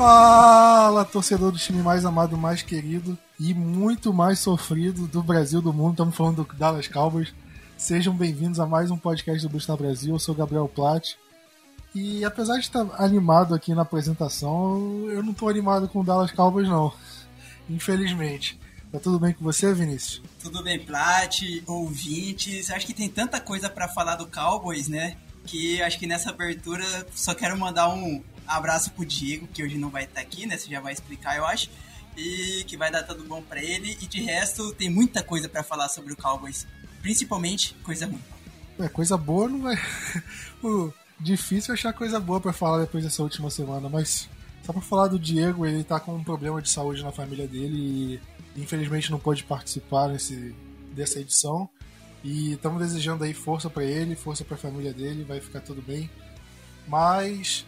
Fala, torcedor do time mais amado, mais querido e muito mais sofrido do Brasil, do mundo. Estamos falando do Dallas Cowboys. Sejam bem-vindos a mais um podcast do Busta Brasil. Eu sou Gabriel Platt. E apesar de estar animado aqui na apresentação, eu não estou animado com o Dallas Cowboys, não. Infelizmente. Tá tudo bem com você, Vinícius? Tudo bem, Plat, ouvintes. Acho que tem tanta coisa para falar do Cowboys, né? Que acho que nessa abertura só quero mandar um abraço pro Diego, que hoje não vai estar aqui, né? Você já vai explicar, eu acho. E que vai dar tudo bom para ele. E de resto, tem muita coisa para falar sobre o Cowboys. Principalmente coisa ruim. É, coisa boa não vai. difícil achar coisa boa para falar depois dessa última semana, mas só pra falar do Diego, ele tá com um problema de saúde na família dele e infelizmente não pôde participar nesse, dessa edição. E estamos desejando aí força para ele, força para a família dele, vai ficar tudo bem. Mas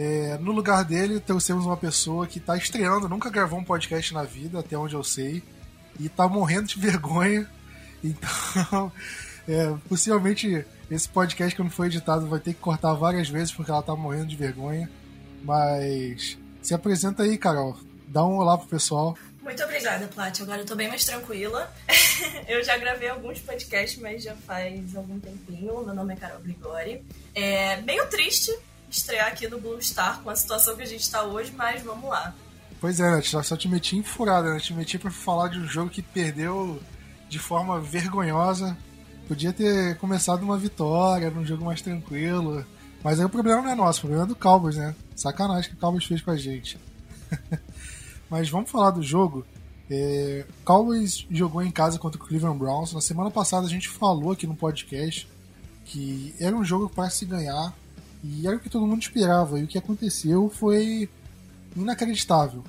é, no lugar dele trouxemos uma pessoa que está estreando, nunca gravou um podcast na vida, até onde eu sei, e está morrendo de vergonha. Então, é, possivelmente esse podcast que não foi editado vai ter que cortar várias vezes porque ela tá morrendo de vergonha. Mas se apresenta aí, Carol. Dá um olá pro pessoal. Muito obrigada, Plat. Agora eu tô bem mais tranquila. eu já gravei alguns podcasts, mas já faz algum tempinho. Meu nome é Carol Grigori. É meio triste estrear aqui no Blue Star com a situação que a gente tá hoje, mas vamos lá. Pois é, né? Só te meti em furada, né? Te meti pra falar de um jogo que perdeu de forma vergonhosa Podia ter começado uma vitória, num jogo mais tranquilo. Mas aí o problema não é nosso, o problema é do Cowboys, né? Sacanagem que o Cowboys fez com a gente. Mas vamos falar do jogo. É, Cowboys jogou em casa contra o Cleveland Browns. Na semana passada a gente falou aqui no podcast que era um jogo para se ganhar e era o que todo mundo esperava. E o que aconteceu foi inacreditável.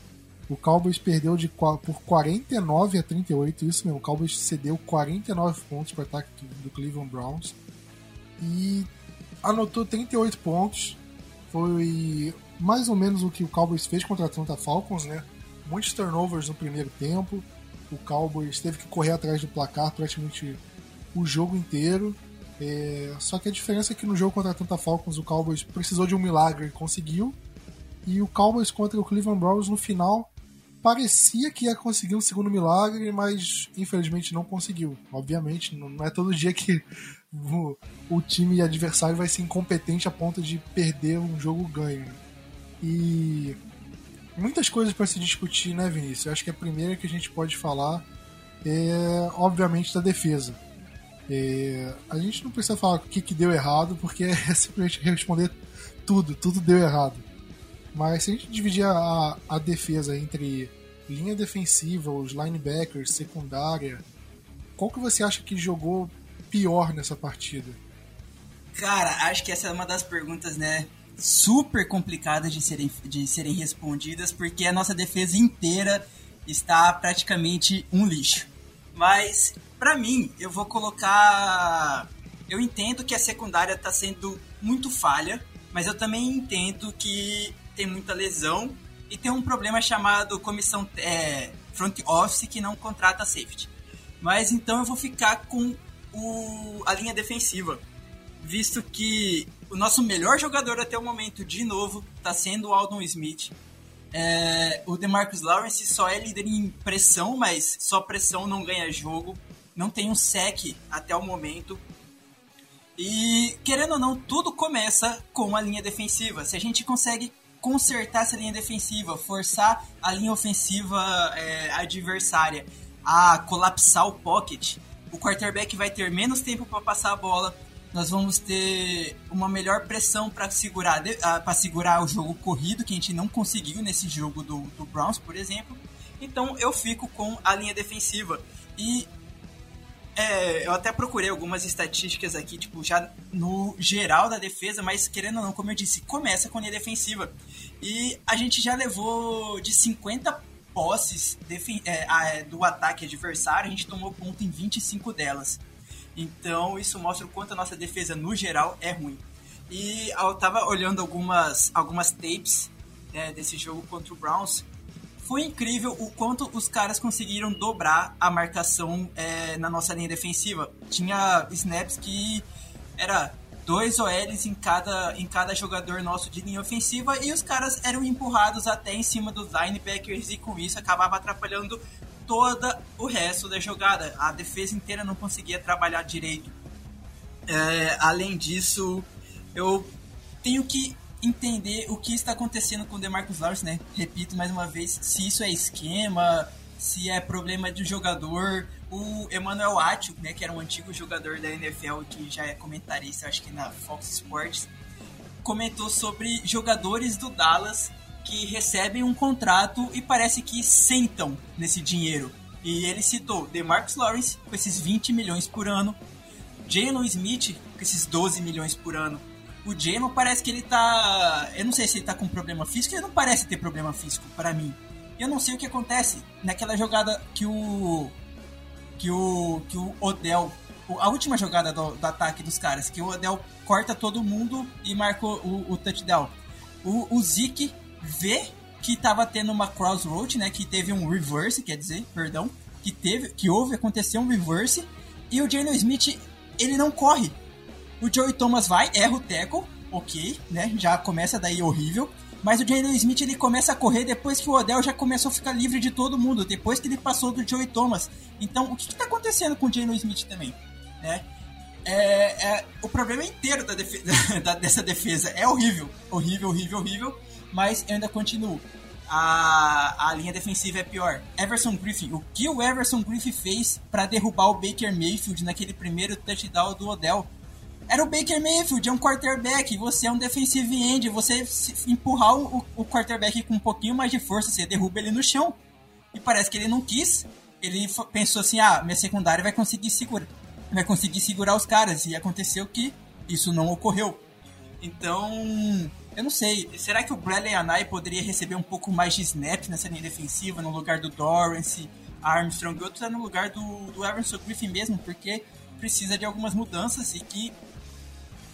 O Cowboys perdeu de, por 49 a 38, isso mesmo. O Cowboys cedeu 49 pontos para o ataque do Cleveland Browns e anotou 38 pontos. Foi mais ou menos o que o Cowboys fez contra a Atlanta Falcons, né? Muitos turnovers no primeiro tempo. O Cowboys teve que correr atrás do placar praticamente o jogo inteiro. É... Só que a diferença é que no jogo contra a Atlanta Falcons o Cowboys precisou de um milagre e conseguiu. E o Cowboys contra o Cleveland Browns no final parecia que ia conseguir um segundo milagre, mas infelizmente não conseguiu. Obviamente, não é todo dia que o, o time adversário vai ser incompetente a ponto de perder um jogo ganho. E muitas coisas para se discutir, né, Vinícius? Eu acho que a primeira que a gente pode falar é, obviamente, da defesa. É, a gente não precisa falar o que, que deu errado, porque é simplesmente responder tudo, tudo deu errado. Mas se a gente dividir a, a defesa entre linha defensiva, os linebackers, secundária, qual que você acha que jogou pior nessa partida? Cara, acho que essa é uma das perguntas, né, super complicadas de serem, de serem respondidas, porque a nossa defesa inteira está praticamente um lixo. Mas, para mim, eu vou colocar. Eu entendo que a secundária está sendo muito falha, mas eu também entendo que tem muita lesão e tem um problema chamado comissão é, front office que não contrata safety. Mas então eu vou ficar com o, a linha defensiva, visto que o nosso melhor jogador até o momento, de novo, está sendo o Aldon Smith. É, o DeMarcus Lawrence só é líder em pressão, mas só pressão não ganha jogo. Não tem um sec até o momento. E, querendo ou não, tudo começa com a linha defensiva. Se a gente consegue consertar essa linha defensiva, forçar a linha ofensiva é, adversária a colapsar o pocket, o quarterback vai ter menos tempo para passar a bola. Nós vamos ter uma melhor pressão para segurar, para segurar o jogo corrido, que a gente não conseguiu nesse jogo do, do Browns, por exemplo. Então eu fico com a linha defensiva. E é, eu até procurei algumas estatísticas aqui, tipo, já no geral da defesa, mas querendo ou não, como eu disse, começa com a linha defensiva. E a gente já levou de 50 posses é, do ataque adversário, a gente tomou ponto em 25 delas. Então isso mostra o quanto a nossa defesa no geral é ruim. E eu tava olhando algumas, algumas tapes é, desse jogo contra o Browns foi incrível o quanto os caras conseguiram dobrar a marcação é, na nossa linha defensiva. Tinha snaps que era dois OLs em cada, em cada jogador nosso de linha ofensiva e os caras eram empurrados até em cima dos linebackers e com isso acabava atrapalhando toda o resto da jogada. A defesa inteira não conseguia trabalhar direito. É, além disso, eu tenho que entender o que está acontecendo com o DeMarcus Lawrence, né? Repito mais uma vez, se isso é esquema, se é problema de jogador. O Emmanuel Atio, né, que era um antigo jogador da NFL que já é comentarista, acho que na Fox Sports, comentou sobre jogadores do Dallas que recebem um contrato e parece que sentam nesse dinheiro. E ele citou DeMarcus Lawrence com esses 20 milhões por ano, Jalen Smith com esses 12 milhões por ano. O Jalen parece que ele tá. Eu não sei se ele tá com problema físico, ele não parece ter problema físico para mim. Eu não sei o que acontece naquela jogada que o. que o. que o Odell. A última jogada do, do ataque dos caras, que o Odell corta todo mundo e marcou o, o touchdown. O, o Zeke vê que tava tendo uma crossroad, né? Que teve um reverse, quer dizer, perdão. Que teve, que houve, aconteceu um reverse. E o Jalen Smith, ele não corre. O Joey Thomas vai, erra o tackle, ok, né? Já começa daí horrível. Mas o Jalen Smith ele começa a correr depois que o Odell já começou a ficar livre de todo mundo, depois que ele passou do Joey Thomas. Então, o que está acontecendo com o Jalen Smith também? Né? É, é, o problema inteiro da defesa, da, dessa defesa é horrível, horrível, horrível, horrível, mas eu ainda continuo. A, a linha defensiva é pior. Everson Griffin, o que o Everson Griffin fez para derrubar o Baker Mayfield naquele primeiro touchdown do Odell? Era o Baker Mayfield, é um quarterback, você é um defensive end, você empurrar o, o quarterback com um pouquinho mais de força, você derruba ele no chão. E parece que ele não quis. Ele pensou assim: ah, minha secundária vai conseguir segurar, vai conseguir segurar os caras. E aconteceu que isso não ocorreu. Então, eu não sei. Será que o Bradley Anai poderia receber um pouco mais de snap nessa linha defensiva, no lugar do Dorrance, Armstrong, e outro é no lugar do, do Everson Griffin mesmo, porque precisa de algumas mudanças e que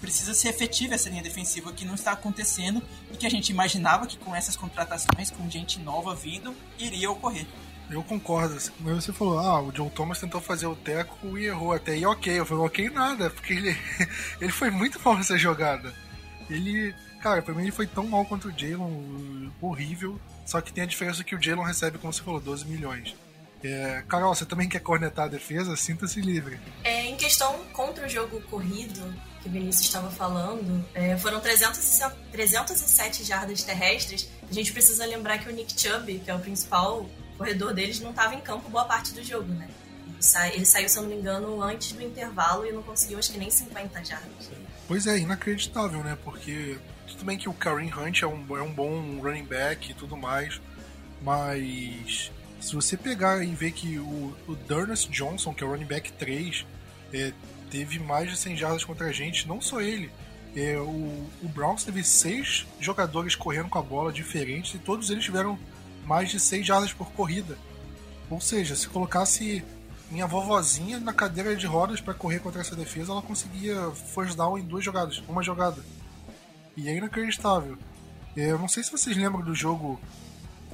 precisa ser efetiva essa linha defensiva que não está acontecendo e que a gente imaginava que com essas contratações, com gente nova vindo, iria ocorrer. Eu concordo. Como você falou, ah, o John Thomas tentou fazer o teco e errou até. E ok, eu falei, ok nada, porque ele, ele foi muito mal nessa jogada. Ele, cara, pra mim ele foi tão mal contra o Jalen, horrível. Só que tem a diferença que o Jalen recebe, como você falou, 12 milhões. É, Carol, você também quer cornetar a defesa? Sinta-se livre. É, em questão contra o jogo corrido, que o Vinícius estava falando, é, foram 300, 307 jardas terrestres. A gente precisa lembrar que o Nick Chubb, que é o principal corredor deles, não estava em campo boa parte do jogo, né? Ele saiu, se eu não me engano, antes do intervalo e não conseguiu, acho que nem 50 jardas. Pois é, inacreditável, né? Porque tudo bem que o Kareem Hunt é um, é um bom running back e tudo mais, mas se você pegar e ver que o, o Johnson, que é o running back 3, é, teve mais de 100 jardas contra a gente, não só ele. É, o, o Browns teve seis jogadores correndo com a bola diferentes e todos eles tiveram mais de 6 jardas por corrida. Ou seja, se colocasse minha vovozinha na cadeira de rodas para correr contra essa defesa, ela conseguia first down em duas jogadas, uma jogada. E é inacreditável. É, eu não sei se vocês lembram do jogo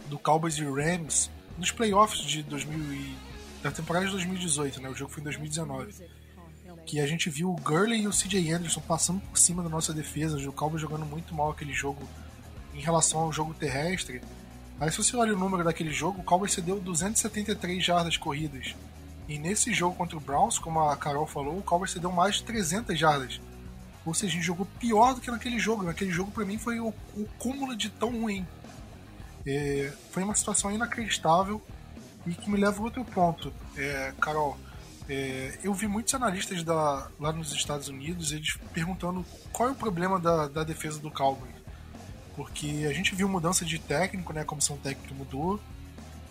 do Cowboys e Rams nos playoffs de 2000 e, da temporada de 2018, né? O jogo foi em 2019. Que a gente viu o Gurley e o CJ Anderson passando por cima da nossa defesa, o Cowboys jogando muito mal aquele jogo em relação ao jogo terrestre. Aí se você olha o número daquele jogo, o Cowboys cedeu 273 jardas corridas. E nesse jogo contra o Browns, como a Carol falou, o Cowboys cedeu mais de 300 jardas. Ou seja, a gente jogou pior do que naquele jogo. Naquele jogo, para mim, foi o, o cúmulo de tão ruim. É, foi uma situação inacreditável e que me leva a outro ponto. É, Carol, é, eu vi muitos analistas da, lá nos Estados Unidos eles perguntando qual é o problema da, da defesa do Cowboys. Porque a gente viu mudança de técnico, né? A comissão técnica mudou,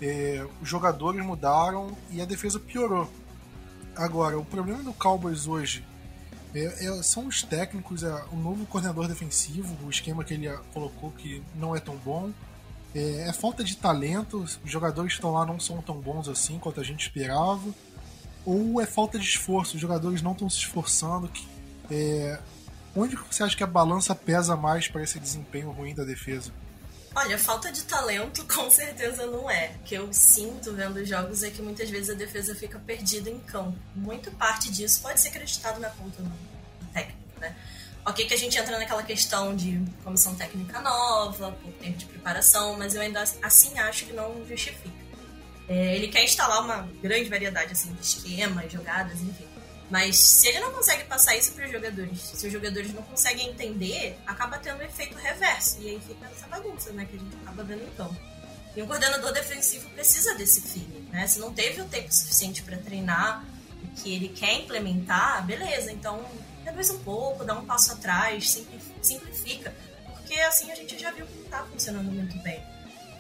é, os jogadores mudaram e a defesa piorou. Agora, o problema do Cowboys hoje é, é, são os técnicos, é, o novo coordenador defensivo, o esquema que ele colocou que não é tão bom. É, é, falta de talento, os jogadores que estão lá não são tão bons assim quanto a gente esperava. Ou é falta de esforço, os jogadores não estão se esforçando. Que, é, onde você acha que a balança pesa mais para esse desempenho ruim da defesa? Olha, falta de talento com certeza não é. O que eu sinto vendo os jogos é que muitas vezes a defesa fica perdida em campo. Muita parte disso pode ser acreditado na conta do técnico, né? Ok que a gente entra naquela questão de comissão técnica nova, pouco tempo de preparação, mas eu ainda assim acho que não justifica. É, ele quer instalar uma grande variedade assim, de esquemas, jogadas, enfim. Mas se ele não consegue passar isso para os jogadores, se os jogadores não conseguem entender, acaba tendo um efeito reverso. E aí fica essa bagunça, né? Que a gente acaba vendo campo. E um coordenador defensivo precisa desse feeling, né? Se não teve o tempo suficiente para treinar o que ele quer implementar, beleza, então reduz um pouco, dá um passo atrás, simplifica. Porque assim a gente já viu que não tá funcionando muito bem.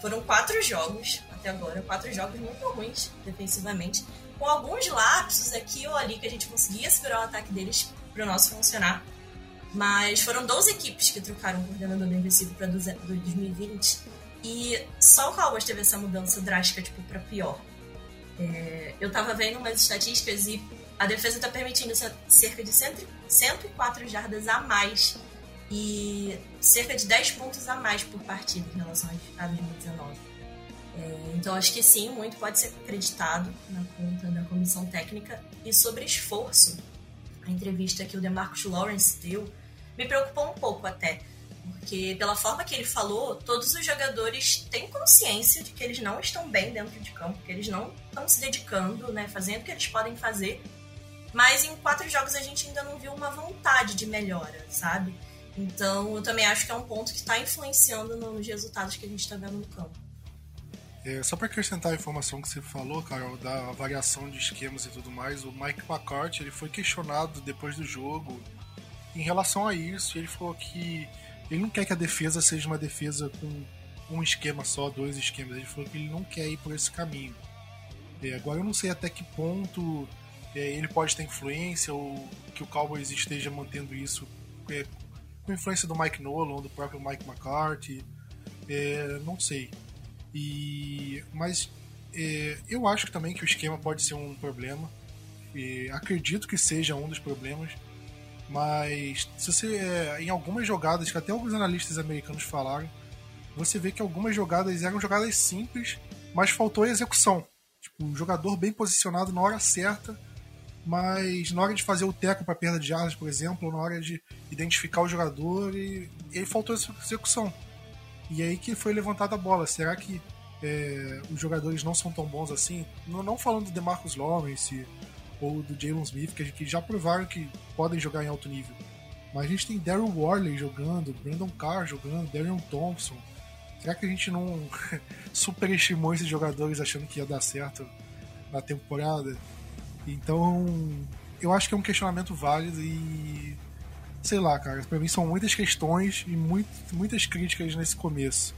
Foram quatro jogos até agora, quatro jogos muito ruins defensivamente com alguns lapsos aqui ou ali que a gente conseguia segurar o ataque deles para o nosso funcionar. Mas foram 12 equipes que trocaram o coordenador defensivo para 2020 e só o Cowboys teve essa mudança drástica, tipo, para pior. É, eu tava vendo umas estatísticas e a defesa tá permitindo cerca de 104 jardas a mais e cerca de 10 pontos a mais por partida em relação a 2019. É, então, acho que sim, muito pode ser acreditado na conta da comissão técnica. E sobre esforço, a entrevista que o DeMarcus Lawrence deu me preocupou um pouco até. Porque, pela forma que ele falou, todos os jogadores têm consciência de que eles não estão bem dentro de campo, que eles não estão se dedicando, né, fazendo o que eles podem fazer. Mas em quatro jogos a gente ainda não viu uma vontade de melhora, sabe? Então, eu também acho que é um ponto que está influenciando nos resultados que a gente está vendo no campo. É, só para acrescentar a informação que você falou, Carol, da variação de esquemas e tudo mais, o Mike McCarthy ele foi questionado depois do jogo em relação a isso. ele falou que ele não quer que a defesa seja uma defesa com um esquema só, dois esquemas. Ele falou que ele não quer ir por esse caminho. É, agora eu não sei até que ponto é, ele pode ter influência ou que o Cowboys esteja mantendo isso é, com influência do Mike Nolan do próprio Mike McCarthy. É, não sei. E, mas é, eu acho também que o esquema pode ser um problema. E acredito que seja um dos problemas. Mas se você é, em algumas jogadas que até alguns analistas americanos falaram, você vê que algumas jogadas eram jogadas simples, mas faltou execução. Tipo, um jogador bem posicionado na hora certa, mas na hora de fazer o teco para perda de jardas, por exemplo, ou na hora de identificar o jogador, e, ele faltou execução. E aí que foi levantada a bola. Será que é, os jogadores não são tão bons assim? Não, não falando do DeMarcus Lawrence ou do Jalen Smith, que, que já provaram que podem jogar em alto nível. Mas a gente tem Daryl Worley jogando, Brandon Carr jogando, Darion Thompson. Será que a gente não superestimou esses jogadores achando que ia dar certo na temporada? Então, eu acho que é um questionamento válido e sei lá, cara, pra mim são muitas questões e muito, muitas críticas nesse começo.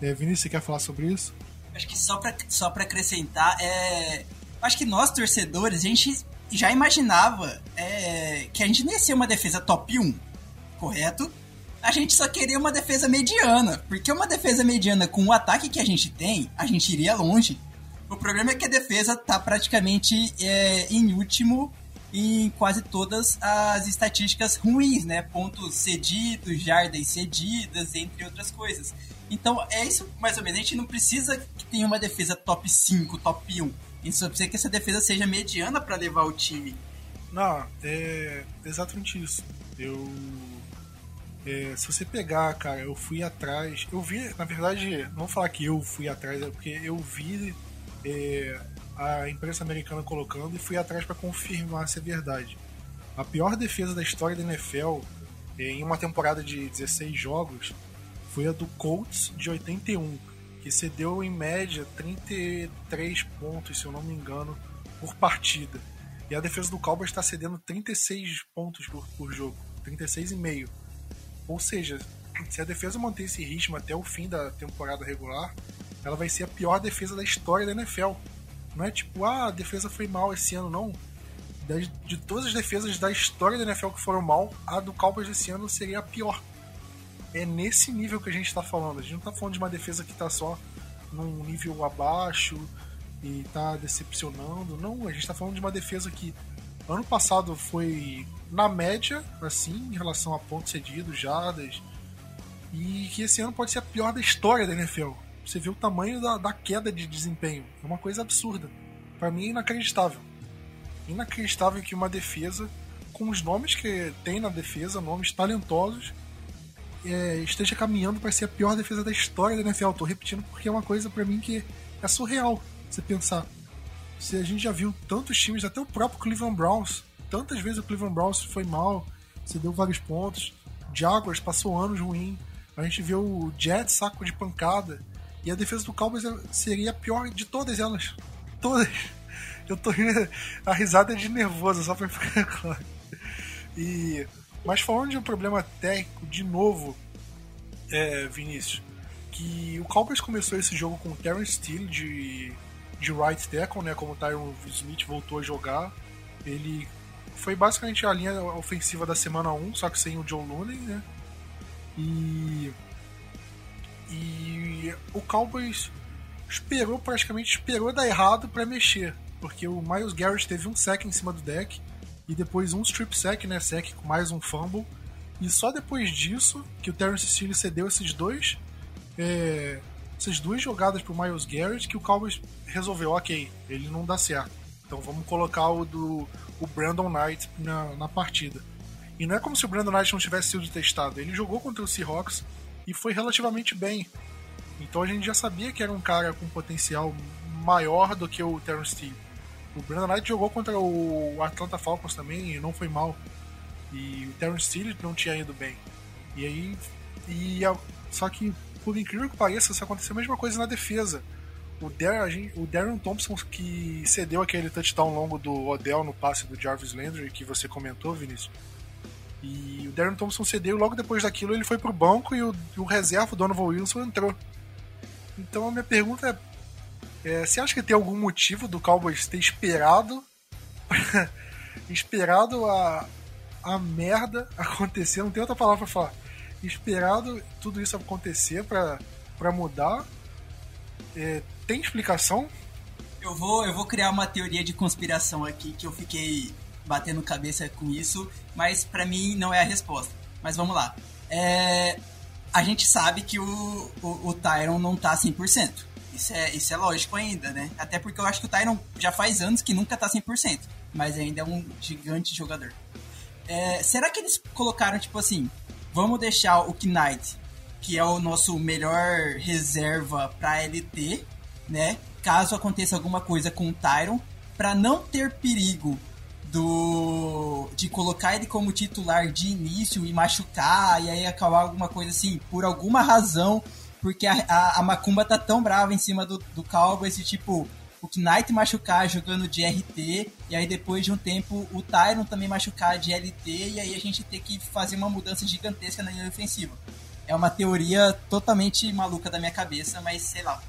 É, Vinícius, você quer falar sobre isso? Acho que só pra, só pra acrescentar, é... acho que nós, torcedores, a gente já imaginava é, que a gente não ia ser uma defesa top 1, correto? A gente só queria uma defesa mediana, porque uma defesa mediana com o ataque que a gente tem, a gente iria longe. O problema é que a defesa tá praticamente é, em último em quase todas as estatísticas ruins, né? Pontos cedidos, jardas cedidas, entre outras coisas. Então, é isso mais ou menos. A gente não precisa que tenha uma defesa top 5, top 1. A gente só precisa que essa defesa seja mediana para levar o time. Não, é exatamente isso. Eu. É, se você pegar, cara, eu fui atrás. Eu vi, na verdade, não vou falar que eu fui atrás, é porque eu vi é, a imprensa americana colocando e fui atrás para confirmar se é verdade. A pior defesa da história da NFL em uma temporada de 16 jogos foi a do Colts de 81, que cedeu em média 33 pontos, se eu não me engano, por partida. E a defesa do Cowboys está cedendo 36 pontos por, por jogo, 36,5. Ou seja, se a defesa manter esse ritmo até o fim da temporada regular, ela vai ser a pior defesa da história da NFL. Não é tipo, ah, a defesa foi mal esse ano, não. De, de todas as defesas da história da NFL que foram mal, a do Cowboys esse ano seria a pior. É nesse nível que a gente está falando. A gente não está falando de uma defesa que está só num nível abaixo e está decepcionando. Não, a gente está falando de uma defesa que ano passado foi na média, assim, em relação a pontos cedidos, jardas, e que esse ano pode ser a pior da história da NFL. Você vê o tamanho da, da queda de desempenho. É uma coisa absurda. Para mim é inacreditável. Inacreditável que uma defesa com os nomes que tem na defesa, nomes talentosos, é, esteja caminhando para ser a pior defesa da história da NFL. Tô repetindo porque é uma coisa para mim que é surreal você pensar. Se a gente já viu tantos times, até o próprio Cleveland Browns, tantas vezes o Cleveland Browns foi mal, você deu vários pontos. Jaguars passou anos ruim. A gente viu o Jets saco de pancada. E a defesa do Cowboys seria a pior de todas elas. Todas. Eu tô a risada é de nervoso, só pra ficar claro. E, mas falando de um problema técnico, de novo, é, Vinícius, que o Cowboys começou esse jogo com o Terrence Steele de, de right tackle, né, como o Tyron Smith voltou a jogar. Ele foi basicamente a linha ofensiva da semana 1, só que sem o Joe Looney, né? E e o Cowboys esperou praticamente esperou dar errado para mexer, porque o Miles Garrett teve um sec em cima do deck e depois um strip sack, né, sec com mais um fumble. E só depois disso que o Terrence Steele cedeu esses dois é, essas duas jogadas pro Miles Garrett que o Cowboys resolveu, OK, ele não dá certo. Então vamos colocar o do o Brandon Knight na, na partida. E não é como se o Brandon Knight não tivesse sido testado. Ele jogou contra o Seahawks e foi relativamente bem. Então a gente já sabia que era um cara com potencial maior do que o Terrence Steele. O Brandon Knight jogou contra o Atlanta Falcons também e não foi mal. E o Terrence Steele não tinha ido bem. E aí. E, só que, por incrível que pareça, isso aconteceu a mesma coisa na defesa. O, Darren, o Darren Thompson, que cedeu aquele touchdown longo do Odell no passe do Jarvis Landry, que você comentou, Vinícius. E o Darren Thompson cedeu, logo depois daquilo ele foi pro banco e o, o reserva, o Donovan Wilson, entrou. Então a minha pergunta é, é você acha que tem algum motivo do Cowboys ter esperado esperado a, a merda acontecer, não tem outra palavra pra falar, esperado tudo isso acontecer para mudar? É, tem explicação? Eu vou, eu vou criar uma teoria de conspiração aqui que eu fiquei batendo cabeça com isso, mas para mim não é a resposta. Mas vamos lá. É, a gente sabe que o, o, o Tyron não tá 100%. Isso é, isso é lógico ainda, né? Até porque eu acho que o Tyron já faz anos que nunca tá 100%, mas ainda é um gigante jogador. É, será que eles colocaram, tipo assim, vamos deixar o Knight, que é o nosso melhor reserva pra LT, né? Caso aconteça alguma coisa com o Tyron, para não ter perigo do de colocar ele como titular de início e machucar e aí acabar alguma coisa assim por alguma razão porque a, a, a Macumba tá tão brava em cima do, do Cowboys e tipo o Knight machucar jogando de RT e aí depois de um tempo o Tyron também machucar de LT e aí a gente ter que fazer uma mudança gigantesca na linha ofensiva. É uma teoria totalmente maluca da minha cabeça mas sei lá.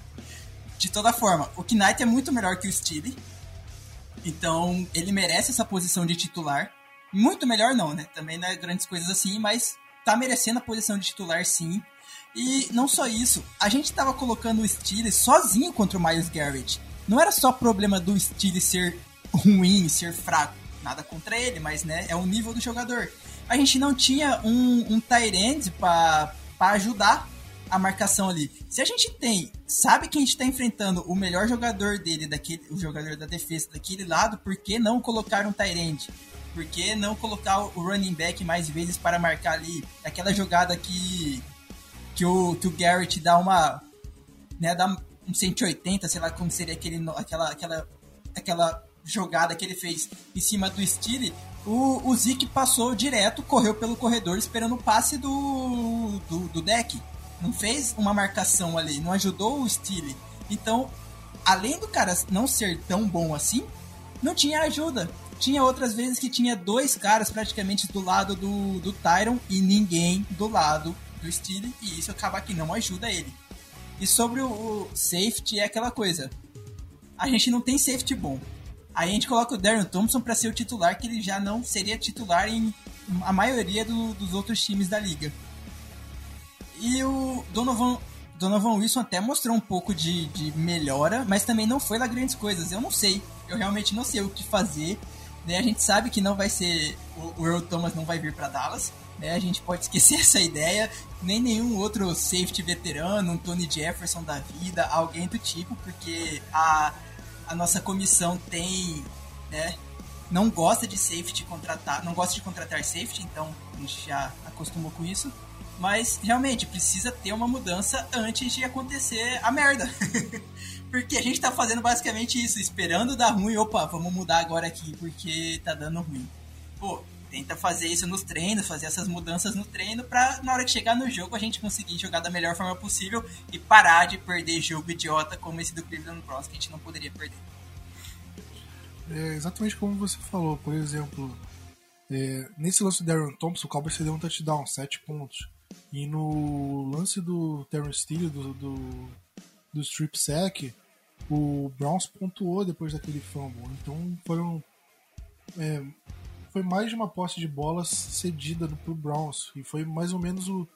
De toda forma o Knight é muito melhor que o Steele então, ele merece essa posição de titular. Muito melhor não, né? Também não é grandes coisas assim, mas tá merecendo a posição de titular sim. E não só isso, a gente tava colocando o Steelers sozinho contra o Miles Garrett. Não era só problema do Steelers ser ruim, ser fraco. Nada contra ele, mas né, é o nível do jogador. A gente não tinha um, um end para ajudar a marcação ali. Se a gente tem, sabe que a gente está enfrentando o melhor jogador dele, daquele, o jogador da defesa daquele lado, por que não colocar um Tyrant? Por que não colocar o running back mais vezes para marcar ali? Aquela jogada que, que, o, que o Garrett dá uma. Né, dá um 180, sei lá como seria aquele, aquela, aquela, aquela jogada que ele fez em cima do Steele, o, o Zeke passou direto, correu pelo corredor esperando o passe do, do, do deck não fez uma marcação ali, não ajudou o Steele. Então, além do cara não ser tão bom assim, não tinha ajuda. Tinha outras vezes que tinha dois caras praticamente do lado do, do Tyron e ninguém do lado do Steele, e isso acaba que não ajuda ele. E sobre o, safety é aquela coisa. A gente não tem safety bom. Aí a gente coloca o Darren Thompson para ser o titular, que ele já não seria titular em a maioria do, dos outros times da liga. E o Donovan, Donovan Wilson até mostrou um pouco de, de melhora, mas também não foi lá grandes coisas. Eu não sei. Eu realmente não sei o que fazer. Né? A gente sabe que não vai ser. O, o Earl Thomas não vai vir para Dallas. Né? A gente pode esquecer essa ideia. Nem nenhum outro safety veterano, um Tony Jefferson da vida, alguém do tipo, porque a, a nossa comissão tem. Né, não gosta de safety contratar, não gosta de contratar safety, então a gente já acostumou com isso. Mas realmente precisa ter uma mudança antes de acontecer a merda. porque a gente tá fazendo basicamente isso, esperando dar ruim, opa, vamos mudar agora aqui porque tá dando ruim. Pô, tenta fazer isso nos treinos, fazer essas mudanças no treino pra na hora que chegar no jogo a gente conseguir jogar da melhor forma possível e parar de perder jogo idiota como esse do Cleveland Browns que a gente não poderia perder. É exatamente como você falou, por exemplo, é, nesse lance do Darren Thompson, o Cowboys cedeu um touchdown, 7 pontos. E no lance do Terrence Steele, do, do, do strip sack, o Browns pontuou depois daquele fumble. Então foram é, foi mais de uma posse de bola cedida pro Browns. E foi mais ou menos o,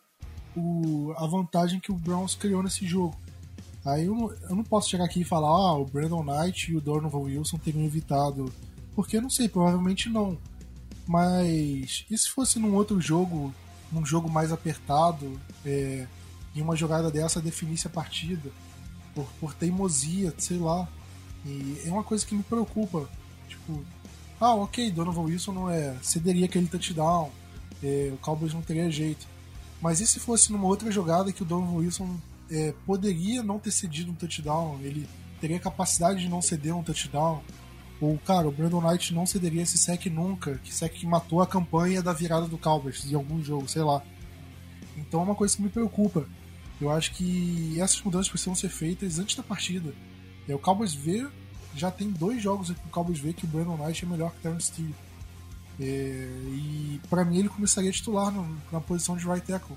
o, a vantagem que o Browns criou nesse jogo. Aí eu, eu não posso chegar aqui e falar, ah, o Brandon Knight e o Donovan Wilson teriam evitado. Porque eu não sei, provavelmente não. Mas e se fosse num outro jogo, num jogo mais apertado, é, e uma jogada dessa definisse a partida? Por, por teimosia, sei lá. E é uma coisa que me preocupa. Tipo, ah, ok, Donovan Wilson não é. cederia aquele touchdown, é, o Cowboys não teria jeito. Mas e se fosse numa outra jogada que o Donovan Wilson é, poderia não ter cedido um touchdown, ele teria capacidade de não ceder um touchdown? Ou, cara, o Brandon Knight não cederia esse sec nunca, que sec que matou a campanha da virada do Cowboys em algum jogo, sei lá. Então é uma coisa que me preocupa. Eu acho que essas mudanças precisam ser feitas antes da partida. É, o Cowboys vê já tem dois jogos que o Cowboys vê que o Brandon Knight é melhor que o Terrence Steele. É, e para mim ele começaria a titular no, na posição de right tackle.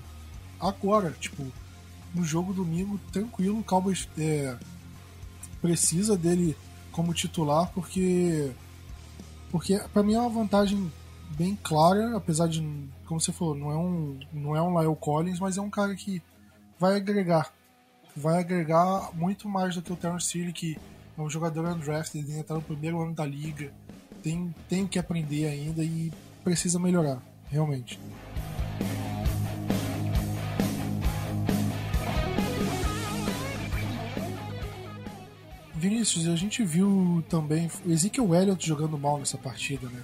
Agora, tipo, no jogo domingo, tranquilo, o Cowboys é, precisa dele como titular porque porque para mim é uma vantagem bem clara, apesar de como você falou, não é um não é um Lyle Collins, mas é um cara que vai agregar, vai agregar muito mais do que o Terrence Steele que é um jogador undrafted, ainda está no primeiro ano da liga, tem, tem que aprender ainda e precisa melhorar, realmente. Vinícius, a gente viu também o Ezekiel Elliott jogando mal nessa partida, né?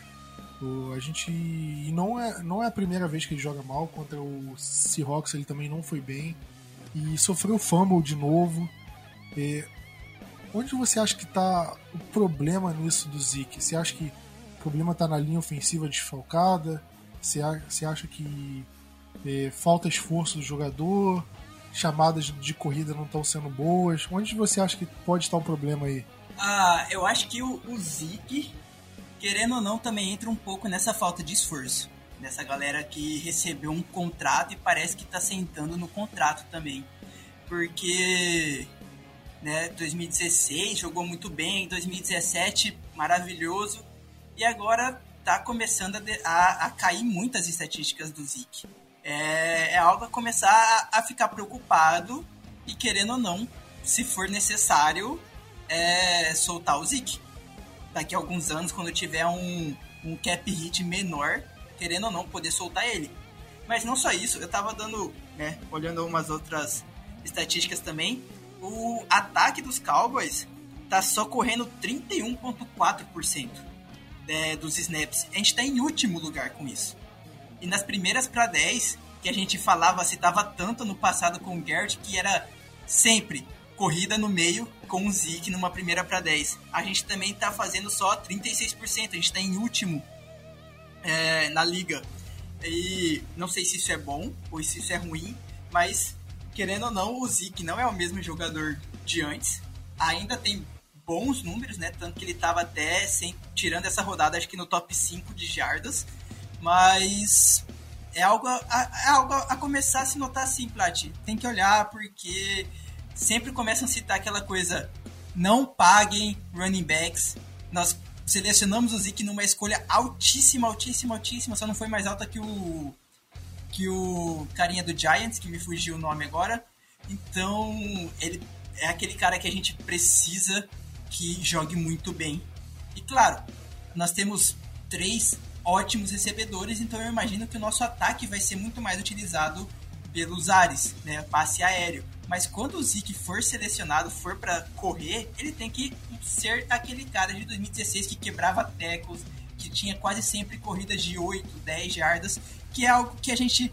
O, a gente e não é não é a primeira vez que ele joga mal contra o Seahawks, ele também não foi bem e sofreu fumble de novo. Onde você acha que está o problema nisso do Zeke? Você acha que o problema está na linha ofensiva desfalcada? Você, você acha que é, falta esforço do jogador? Chamadas de corrida não estão sendo boas? Onde você acha que pode estar o problema aí? Ah, eu acho que o, o querendo ou não, também entra um pouco nessa falta de esforço. Nessa galera que recebeu um contrato e parece que está sentando no contrato também. Porque né? 2016 jogou muito bem, 2017 maravilhoso e agora tá começando a, a, a cair muitas estatísticas do Zeke. É, é algo a começar a, a, ficar preocupado e querendo ou não, se for necessário, é, soltar o Zeke. Daqui a alguns anos, quando tiver um, um cap hit menor, querendo ou não, poder soltar ele. Mas não só isso, eu tava dando, né, olhando umas outras estatísticas também o ataque dos Cowboys tá só correndo 31,4% é, dos snaps. A gente tá em último lugar com isso. E nas primeiras para 10, que a gente falava, citava tanto no passado com o Garrett, que era sempre corrida no meio com o Zeke numa primeira para 10. A gente também tá fazendo só 36%, a gente tá em último é, na liga. E não sei se isso é bom ou se isso é ruim, mas querendo ou não, o Zeke não é o mesmo jogador de antes. Ainda tem bons números, né? Tanto que ele estava até sem, tirando essa rodada, acho que no top 5 de jardas. Mas é algo a, é algo a começar a se notar assim, Plat. Tem que olhar porque sempre começam a citar aquela coisa: não paguem running backs. Nós selecionamos o Zeke numa escolha altíssima, altíssima, altíssima, só não foi mais alta que o que o carinha do Giants, que me fugiu o nome agora. Então, ele é aquele cara que a gente precisa que jogue muito bem. E claro, nós temos três ótimos recebedores, então eu imagino que o nosso ataque vai ser muito mais utilizado pelos ares, né, passe aéreo. Mas quando o Zeke for selecionado, for para correr, ele tem que ser aquele cara de 2016 que quebrava tackles, que tinha quase sempre corridas de 8, 10 jardas, que é algo que a gente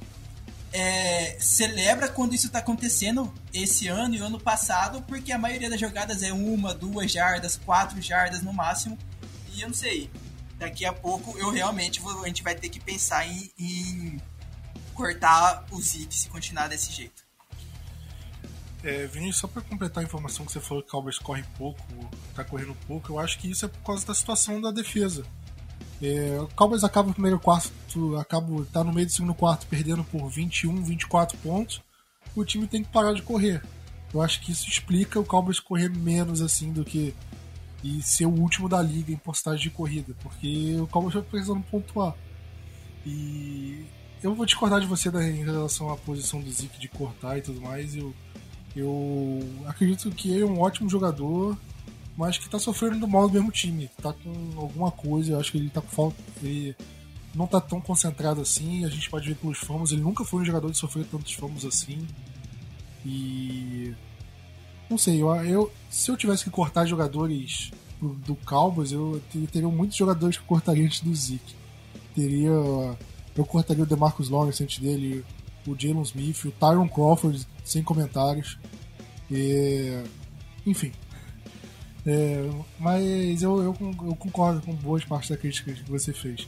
é, celebra quando isso está acontecendo esse ano e ano passado, porque a maioria das jogadas é uma, duas jardas, quatro jardas no máximo. E eu não sei, daqui a pouco eu realmente vou, a gente vai ter que pensar em, em cortar o Zeke se continuar desse jeito. É, Vinícius, só para completar a informação que você falou que o Cowboys corre pouco, tá correndo pouco, eu acho que isso é por causa da situação da defesa. É, o Cowboys acaba no primeiro quarto, acaba, tá no meio do segundo quarto perdendo por 21, 24 pontos, o time tem que parar de correr. Eu acho que isso explica o Cowboys correr menos assim do que e ser o último da liga em postagem de corrida, porque o Cowboys vai precisando pontuar. E eu vou discordar de você em relação à posição do Zeke de cortar e tudo mais. Eu, eu acredito que ele é um ótimo jogador, mas que tá sofrendo do mal do mesmo time. Tá com alguma coisa, eu acho que ele tá com falta. Ele não tá tão concentrado assim. A gente pode ver pelos famos, ele nunca foi um jogador de sofrer tantos famos assim. E. Não sei, eu, eu, se eu tivesse que cortar jogadores do, do Cowboys, eu teria muitos jogadores que eu cortaria antes do Zeke. Teria. Eu cortaria o DeMarcus Lawrence antes dele, o Jalen Smith, o Tyron Crawford, sem comentários. E, enfim, é, mas eu, eu, eu, concordo com boas partes da crítica que você fez.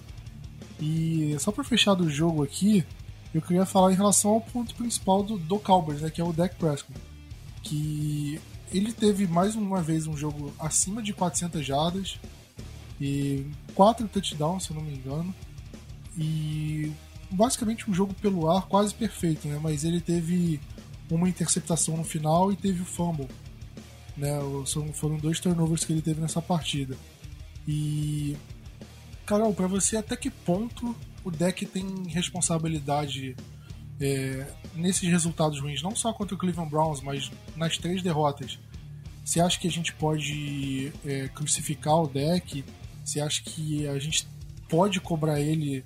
E só para fechar do jogo aqui, eu queria falar em relação ao ponto principal do, do Cowboys, né, que é o Dak Prescott. Que ele teve mais uma vez um jogo acima de 400 jardas e quatro touchdowns, se eu não me engano. E basicamente um jogo pelo ar quase perfeito, né? Mas ele teve uma interceptação no final e teve o fumble. Né? Foram dois turnovers que ele teve nessa partida. E. Carol, para você, até que ponto o deck tem responsabilidade é, nesses resultados ruins? Não só contra o Cleveland Browns, mas nas três derrotas. Você acha que a gente pode é, crucificar o deck? Você acha que a gente pode cobrar ele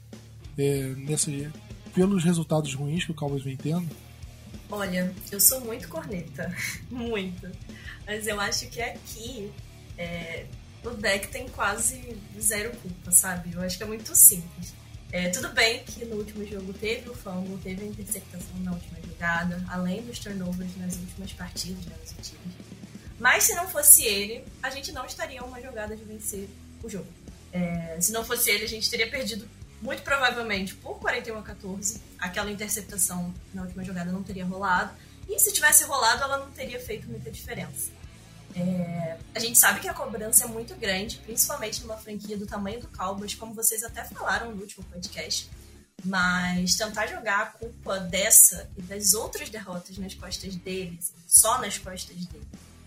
é, nesse, pelos resultados ruins que o Cowboys vem tendo? Olha, eu sou muito corneta. muito. Mas eu acho que aqui é, o deck tem quase zero culpa, sabe? Eu acho que é muito simples. É, tudo bem que no último jogo teve o fumble, teve a interceptação na última jogada, além dos turnovers nas últimas partidas, né, nos últimos. Mas se não fosse ele, a gente não estaria uma jogada de vencer o jogo. É, se não fosse ele, a gente teria perdido muito provavelmente por 41 a 14. Aquela interceptação na última jogada não teria rolado. E se tivesse rolado, ela não teria feito muita diferença. É, a gente sabe que a cobrança é muito grande, principalmente numa franquia do tamanho do Cowboys, como vocês até falaram no último podcast. Mas tentar jogar a culpa dessa e das outras derrotas nas costas deles, só nas costas dele,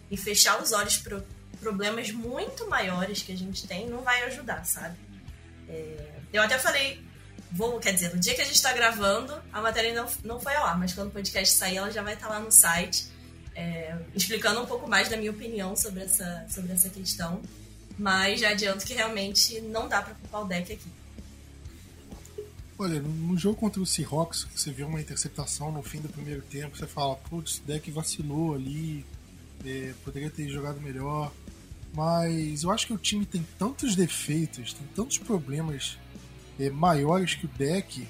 e fechar os olhos para problemas muito maiores que a gente tem, não vai ajudar, sabe? É, eu até falei, vou, quer dizer, no dia que a gente está gravando, a matéria não, não foi ao ar, mas quando o podcast sair, ela já vai estar tá lá no site é, explicando um pouco mais da minha opinião sobre essa, sobre essa questão. Mas já adianto que realmente não dá para culpar o deck aqui. Olha, no jogo contra o Seahawks, você vê uma interceptação no fim do primeiro tempo, você fala, putz, o deck vacilou ali, é, poderia ter jogado melhor. Mas eu acho que o time tem tantos defeitos, tem tantos problemas é, maiores que o deck,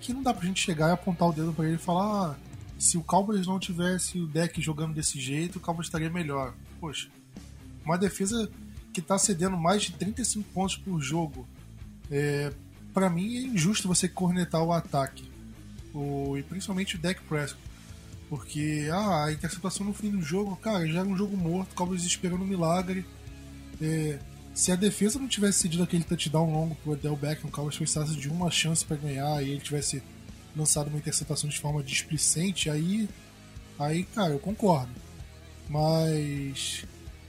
que não dá pra gente chegar e apontar o dedo para ele e falar, ah, se o Cowboys não tivesse o deck jogando desse jeito, o Cowboys estaria melhor. Poxa, uma defesa que está cedendo mais de 35 pontos por jogo. É, para mim é injusto você cornetar o ataque. O, e principalmente o deck Prescott. Porque ah, a interceptação no fim do jogo, cara, já era um jogo morto, o Cowboys esperando um milagre. É, se a defesa não tivesse cedido aquele touchdown longo pro Odell Beckham, o Cowboys precisasse de uma chance para ganhar e ele tivesse lançado uma interceptação de forma displicente, aí, aí, cara, eu concordo. Mas,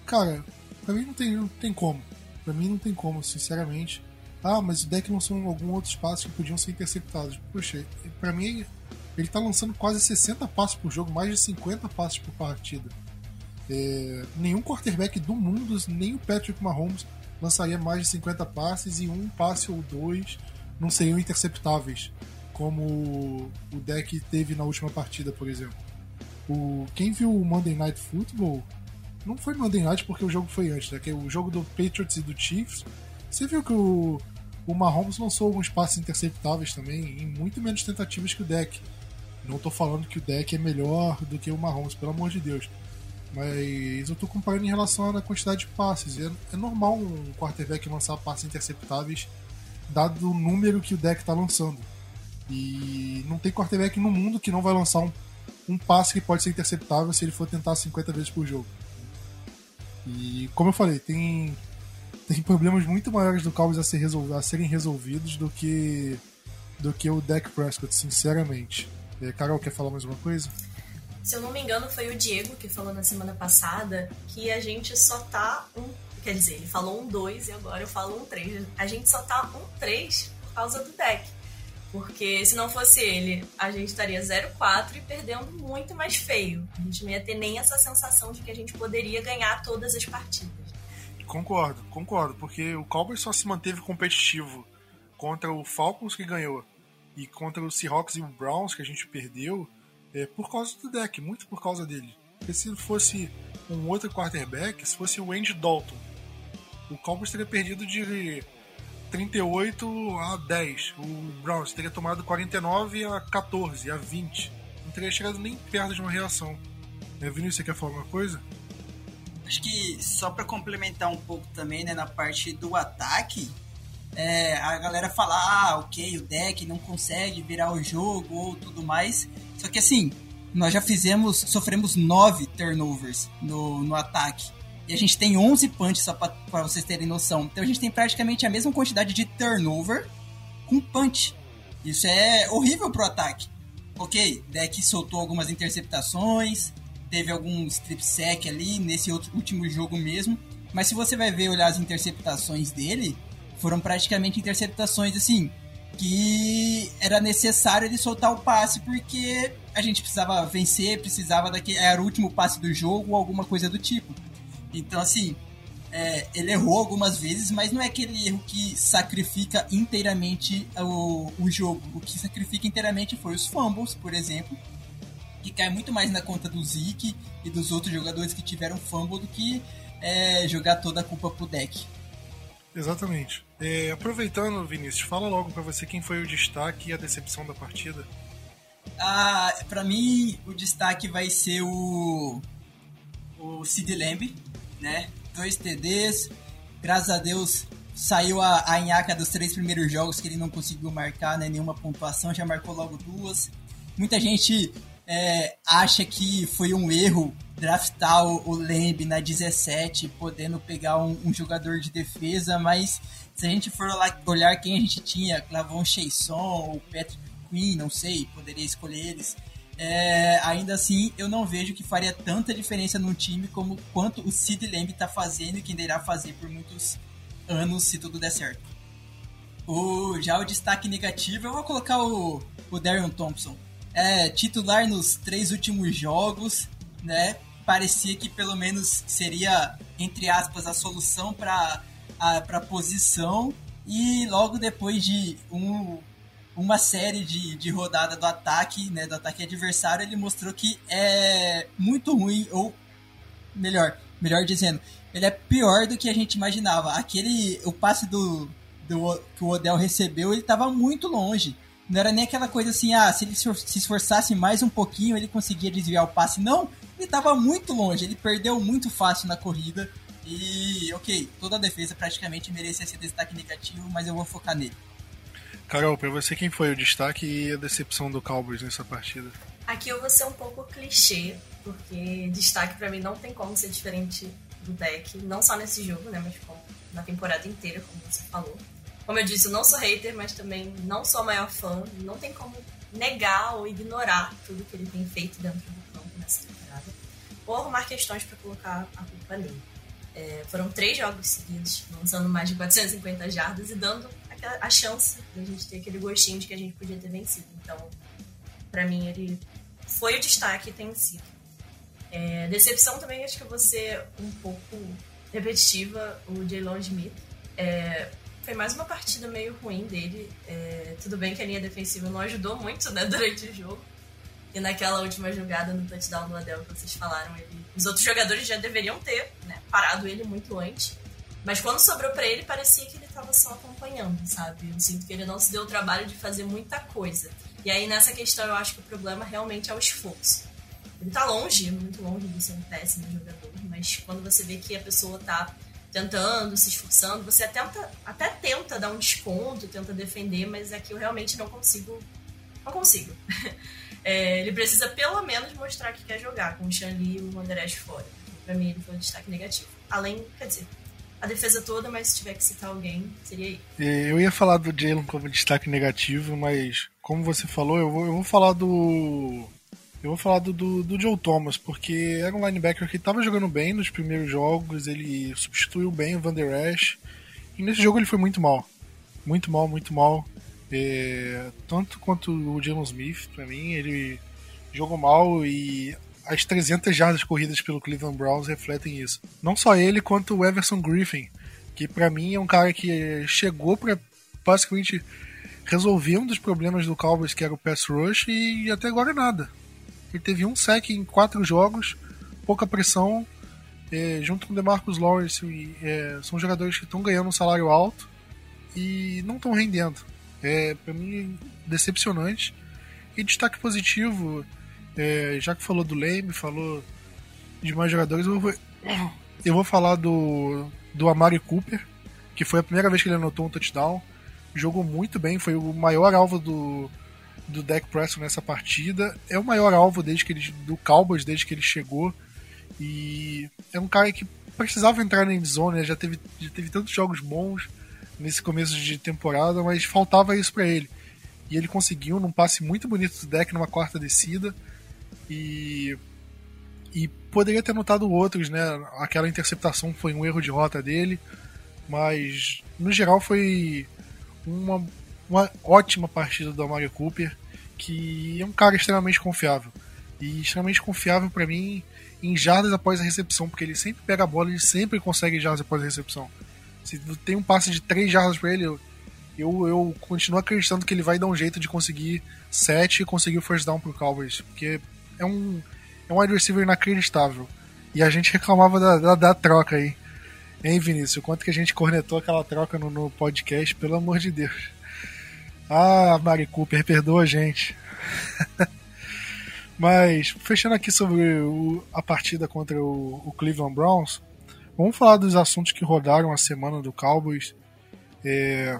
cara, pra mim não tem, não tem como. Pra mim não tem como, sinceramente. Ah, mas o deck lançou algum outros passos que podiam ser interceptados. Poxa, pra mim ele tá lançando quase 60 passos por jogo, mais de 50 passos por partida. É, nenhum quarterback do mundo, nem o Patrick Mahomes, lançaria mais de 50 passes e um passe ou dois não seriam interceptáveis como o deck teve na última partida, por exemplo. O, quem viu o Monday Night Football não foi Monday Night porque o jogo foi antes, né? Que é o jogo do Patriots e do Chiefs. Você viu que o, o Mahomes lançou alguns passes interceptáveis também, em muito menos tentativas que o deck. Não tô falando que o deck é melhor do que o Mahomes, pelo amor de Deus. Mas eu tô comparando em relação à quantidade de passes. É, é normal um quarterback lançar passes interceptáveis, dado o número que o deck tá lançando. E não tem quarterback no mundo que não vai lançar um, um passe que pode ser interceptável se ele for tentar 50 vezes por jogo. E como eu falei, tem, tem problemas muito maiores do Cowboys a, ser resolv a serem resolvidos do que do que o Dak Prescott, sinceramente. Carol, quer falar mais uma coisa? Se eu não me engano, foi o Diego que falou na semana passada que a gente só tá um. Quer dizer, ele falou um 2 e agora eu falo um 3. A gente só tá um 3 por causa do deck. Porque se não fosse ele, a gente estaria 0-4 e perdendo muito mais feio. A gente não ia ter nem essa sensação de que a gente poderia ganhar todas as partidas. Concordo, concordo. Porque o Cowboys só se manteve competitivo contra o Falcons que ganhou e contra o Seahawks e o Browns que a gente perdeu é, por causa do deck, muito por causa dele. Porque se fosse um outro quarterback, se fosse o Andy Dalton, o Cowboys teria perdido de 38 a 10. O Browns teria tomado 49 a 14, a 20. Não teria chegado nem perto de uma reação. É, Vinícius, você quer falar alguma coisa? Acho que só para complementar um pouco também, né, na parte do ataque, é, a galera fala, ah, ok, o deck não consegue virar o jogo ou tudo mais. Só que assim, nós já fizemos, sofremos nove turnovers no, no ataque. A gente tem 11 punts, só para vocês terem noção. Então a gente tem praticamente a mesma quantidade de turnover com punch. Isso é horrível pro ataque. Ok, deck soltou algumas interceptações, teve algum strip sack ali nesse outro, último jogo mesmo. Mas se você vai ver olhar as interceptações dele, foram praticamente interceptações assim que era necessário ele soltar o passe porque a gente precisava vencer, precisava daquele era o último passe do jogo ou alguma coisa do tipo. Então, assim, é, ele errou algumas vezes, mas não é aquele erro que sacrifica inteiramente o, o jogo. O que sacrifica inteiramente foi os fumbles, por exemplo, que cai muito mais na conta do Zeke e dos outros jogadores que tiveram fumble do que é, jogar toda a culpa pro deck. Exatamente. É, aproveitando, Vinícius, fala logo para você quem foi o destaque e a decepção da partida. Ah, para mim, o destaque vai ser o o Sid Lamb, né? Dois TDs. Graças a Deus saiu a, a Inhaca dos três primeiros jogos que ele não conseguiu marcar né, nenhuma pontuação, já marcou logo duas. Muita gente é, acha que foi um erro draftar o, o na 17, podendo pegar um, um, jogador de defesa, mas se a gente for lá, olhar quem a gente tinha, Clavon Chason ou Patrick Queen, não sei, poderia escolher eles é, ainda assim eu não vejo que faria tanta diferença num time como quanto o Sid Lamb está fazendo e que irá fazer por muitos anos se tudo der certo. O, já o destaque negativo eu vou colocar o, o Darion Thompson. É, titular nos três últimos jogos, né? Parecia que pelo menos seria, entre aspas, a solução para a posição. E logo depois de um, uma série de, de rodada do ataque, né, do ataque adversário, ele mostrou que é muito ruim, ou melhor, melhor dizendo, ele é pior do que a gente imaginava. Aquele, o passe do, do que o Odell recebeu, ele estava muito longe. Não era nem aquela coisa assim, ah, se ele se esforçasse mais um pouquinho, ele conseguia desviar o passe. Não, ele estava muito longe, ele perdeu muito fácil na corrida. E, ok, toda a defesa praticamente merecia ser destaque negativo, mas eu vou focar nele. Carol, pra você quem foi o destaque e a decepção do Cowboys nessa partida? Aqui eu vou ser um pouco clichê, porque destaque para mim não tem como ser diferente do deck, não só nesse jogo, né, mas na temporada inteira, como você falou. Como eu disse, eu não sou hater, mas também não sou a maior fã, não tem como negar ou ignorar tudo que ele tem feito dentro do campo nessa temporada, ou arrumar questões para colocar a culpa nele. É, foram três jogos seguidos, lançando mais de 450 jardas e dando a chance de a gente ter aquele gostinho de que a gente podia ter vencido. Então, para mim, ele foi o destaque tem sido. É, decepção também, acho que você um pouco repetitiva, o Jaylon Smith. É, foi mais uma partida meio ruim dele. É, tudo bem que a linha defensiva não ajudou muito né, durante o jogo. E naquela última jogada no touchdown do Adel que vocês falaram, ele, os outros jogadores já deveriam ter né, parado ele muito antes. Mas quando sobrou para ele, parecia que ele estava só acompanhando, sabe? Eu sinto que ele não se deu o trabalho de fazer muita coisa. E aí nessa questão eu acho que o problema realmente é o esforço. Ele tá longe, muito longe de ser um péssimo jogador, mas quando você vê que a pessoa tá tentando, se esforçando, você até tenta, até tenta dar um desconto, tenta defender, mas aqui eu realmente não consigo. Não consigo. É, ele precisa pelo menos mostrar que quer jogar com o Shanli e o Wanderers fora. Pra mim ele foi um destaque negativo. Além, quer dizer, a defesa toda, mas se tiver que citar alguém, seria ele. Eu ia falar do Jalen como destaque negativo, mas como você falou, eu vou, eu vou falar do. Eu vou falar do, do, do, Joe Thomas, porque era um linebacker que estava jogando bem nos primeiros jogos, ele substituiu bem o Van Der Esch, e nesse jogo ele foi muito mal. Muito mal, muito mal. É, tanto quanto o Jalen Smith, para mim, ele jogou mal e as 300 jardas corridas pelo Cleveland Browns refletem isso. Não só ele, quanto o Everson Griffin, que para mim é um cara que chegou para basicamente resolver um dos problemas do Cowboys, que era o pass rush, e até agora nada. Ele teve um sec em quatro jogos, pouca pressão, é, junto com o DeMarcus Lawrence, e, é, são jogadores que estão ganhando um salário alto e não estão rendendo. É, para mim, decepcionante. E destaque positivo, é, já que falou do Leme, falou de mais jogadores, eu vou, eu vou falar do, do Amari Cooper, que foi a primeira vez que ele anotou um touchdown. Jogou muito bem, foi o maior alvo do, do Dak Prescott nessa partida. É o maior alvo desde que ele, do Cowboys desde que ele chegou. E é um cara que precisava entrar na endzone, né? já, teve, já teve tantos jogos bons nesse começo de temporada, mas faltava isso para ele. E ele conseguiu num passe muito bonito do deck numa quarta descida. E e poderia ter notado outros, né? Aquela interceptação foi um erro de rota dele, mas no geral foi uma, uma ótima partida do Amari Cooper, que é um cara extremamente confiável. E extremamente confiável para mim em jardas após a recepção, porque ele sempre pega a bola e sempre consegue jardas após a recepção. Se tem um passe de 3 jardas para ele, eu, eu, eu, continuo acreditando que ele vai dar um jeito de conseguir 7 e conseguir o first down pro Cowboys, porque é um, é um wide receiver inacreditável. E a gente reclamava da, da, da troca aí. Hein, Vinícius? O quanto que a gente cornetou aquela troca no, no podcast, pelo amor de Deus. Ah, Mari Cooper, perdoa a gente. Mas, fechando aqui sobre o, a partida contra o, o Cleveland Browns, Vamos falar dos assuntos que rodaram a semana do Cowboys. É,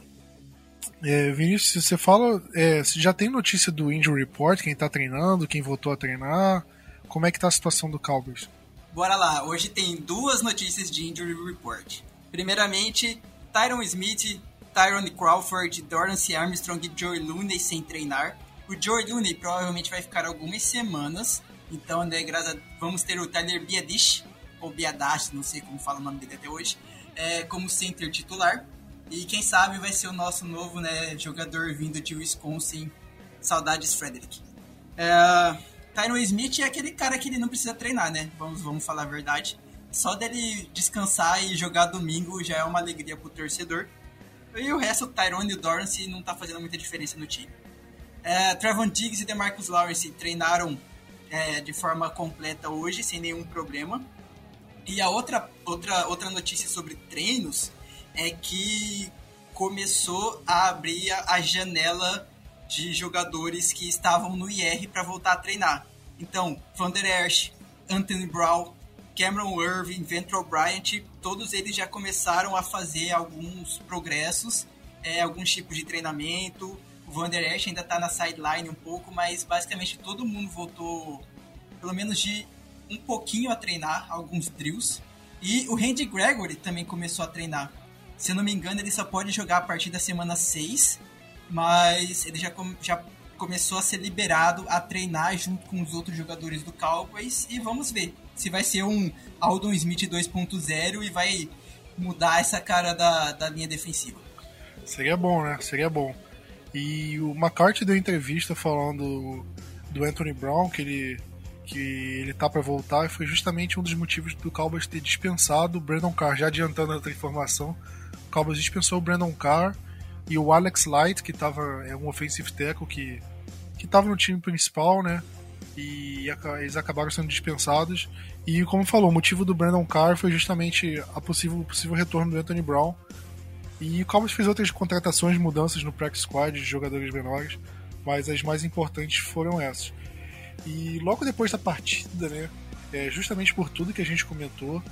é, Vinícius, você fala. É, você já tem notícia do Injury Report, quem tá treinando, quem voltou a treinar? Como é que tá a situação do Cowboys? Bora lá, hoje tem duas notícias de Injury Report. Primeiramente, Tyron Smith, Tyron Crawford, Dorance Armstrong e Joey Looney sem treinar. O Joey Looney provavelmente vai ficar algumas semanas, então né, graças a... vamos ter o Tyler Biadish ou Biadash, não sei como fala o nome dele até hoje, é, como center titular. E quem sabe vai ser o nosso novo né, jogador vindo de Wisconsin. Saudades, Frederick. É, Tyron Smith é aquele cara que ele não precisa treinar, né? Vamos, vamos falar a verdade. Só dele descansar e jogar domingo já é uma alegria pro torcedor. E o resto, Tyrone e o não tá fazendo muita diferença no time. É, Trevon Diggs e DeMarcus Lawrence treinaram é, de forma completa hoje, sem nenhum problema. E a outra, outra, outra notícia sobre treinos é que começou a abrir a, janela de jogadores que estavam no IR para voltar a treinar. Então, Van der Esch, Anthony Brown, Cameron Irving, Ventral Bryant, todos eles já começaram a fazer alguns progressos, é, alguns tipos de treinamento. O Van der Esch ainda está na sideline um pouco, mas basicamente todo mundo voltou, pelo menos de um pouquinho a treinar alguns drills. E o Randy Gregory também começou a treinar. Se eu não me engano, ele só pode jogar a partir da semana 6, mas ele já, com, já começou a ser liberado a treinar junto com os outros jogadores do Cowboys. E vamos ver se vai ser um Aldon Smith 2.0 e vai mudar essa cara da, da linha defensiva. Seria bom, né? Seria bom. E o McCarthy deu entrevista falando do Anthony Brown, que ele que ele tá para voltar, foi justamente um dos motivos do Cowboys ter dispensado o Brandon Carr. Já adiantando outra informação, Cowboys dispensou o Brandon Carr e o Alex Light, que tava, é um offensive tackle que, que tava no time principal, né? e eles acabaram sendo dispensados. E como falou, o motivo do Brandon Carr foi justamente a possível, o possível retorno do Anthony Brown. E o Cowboys fez outras contratações, mudanças no practice squad de jogadores menores, mas as mais importantes foram essas. E logo depois da partida, né, é, justamente por tudo que a gente comentou,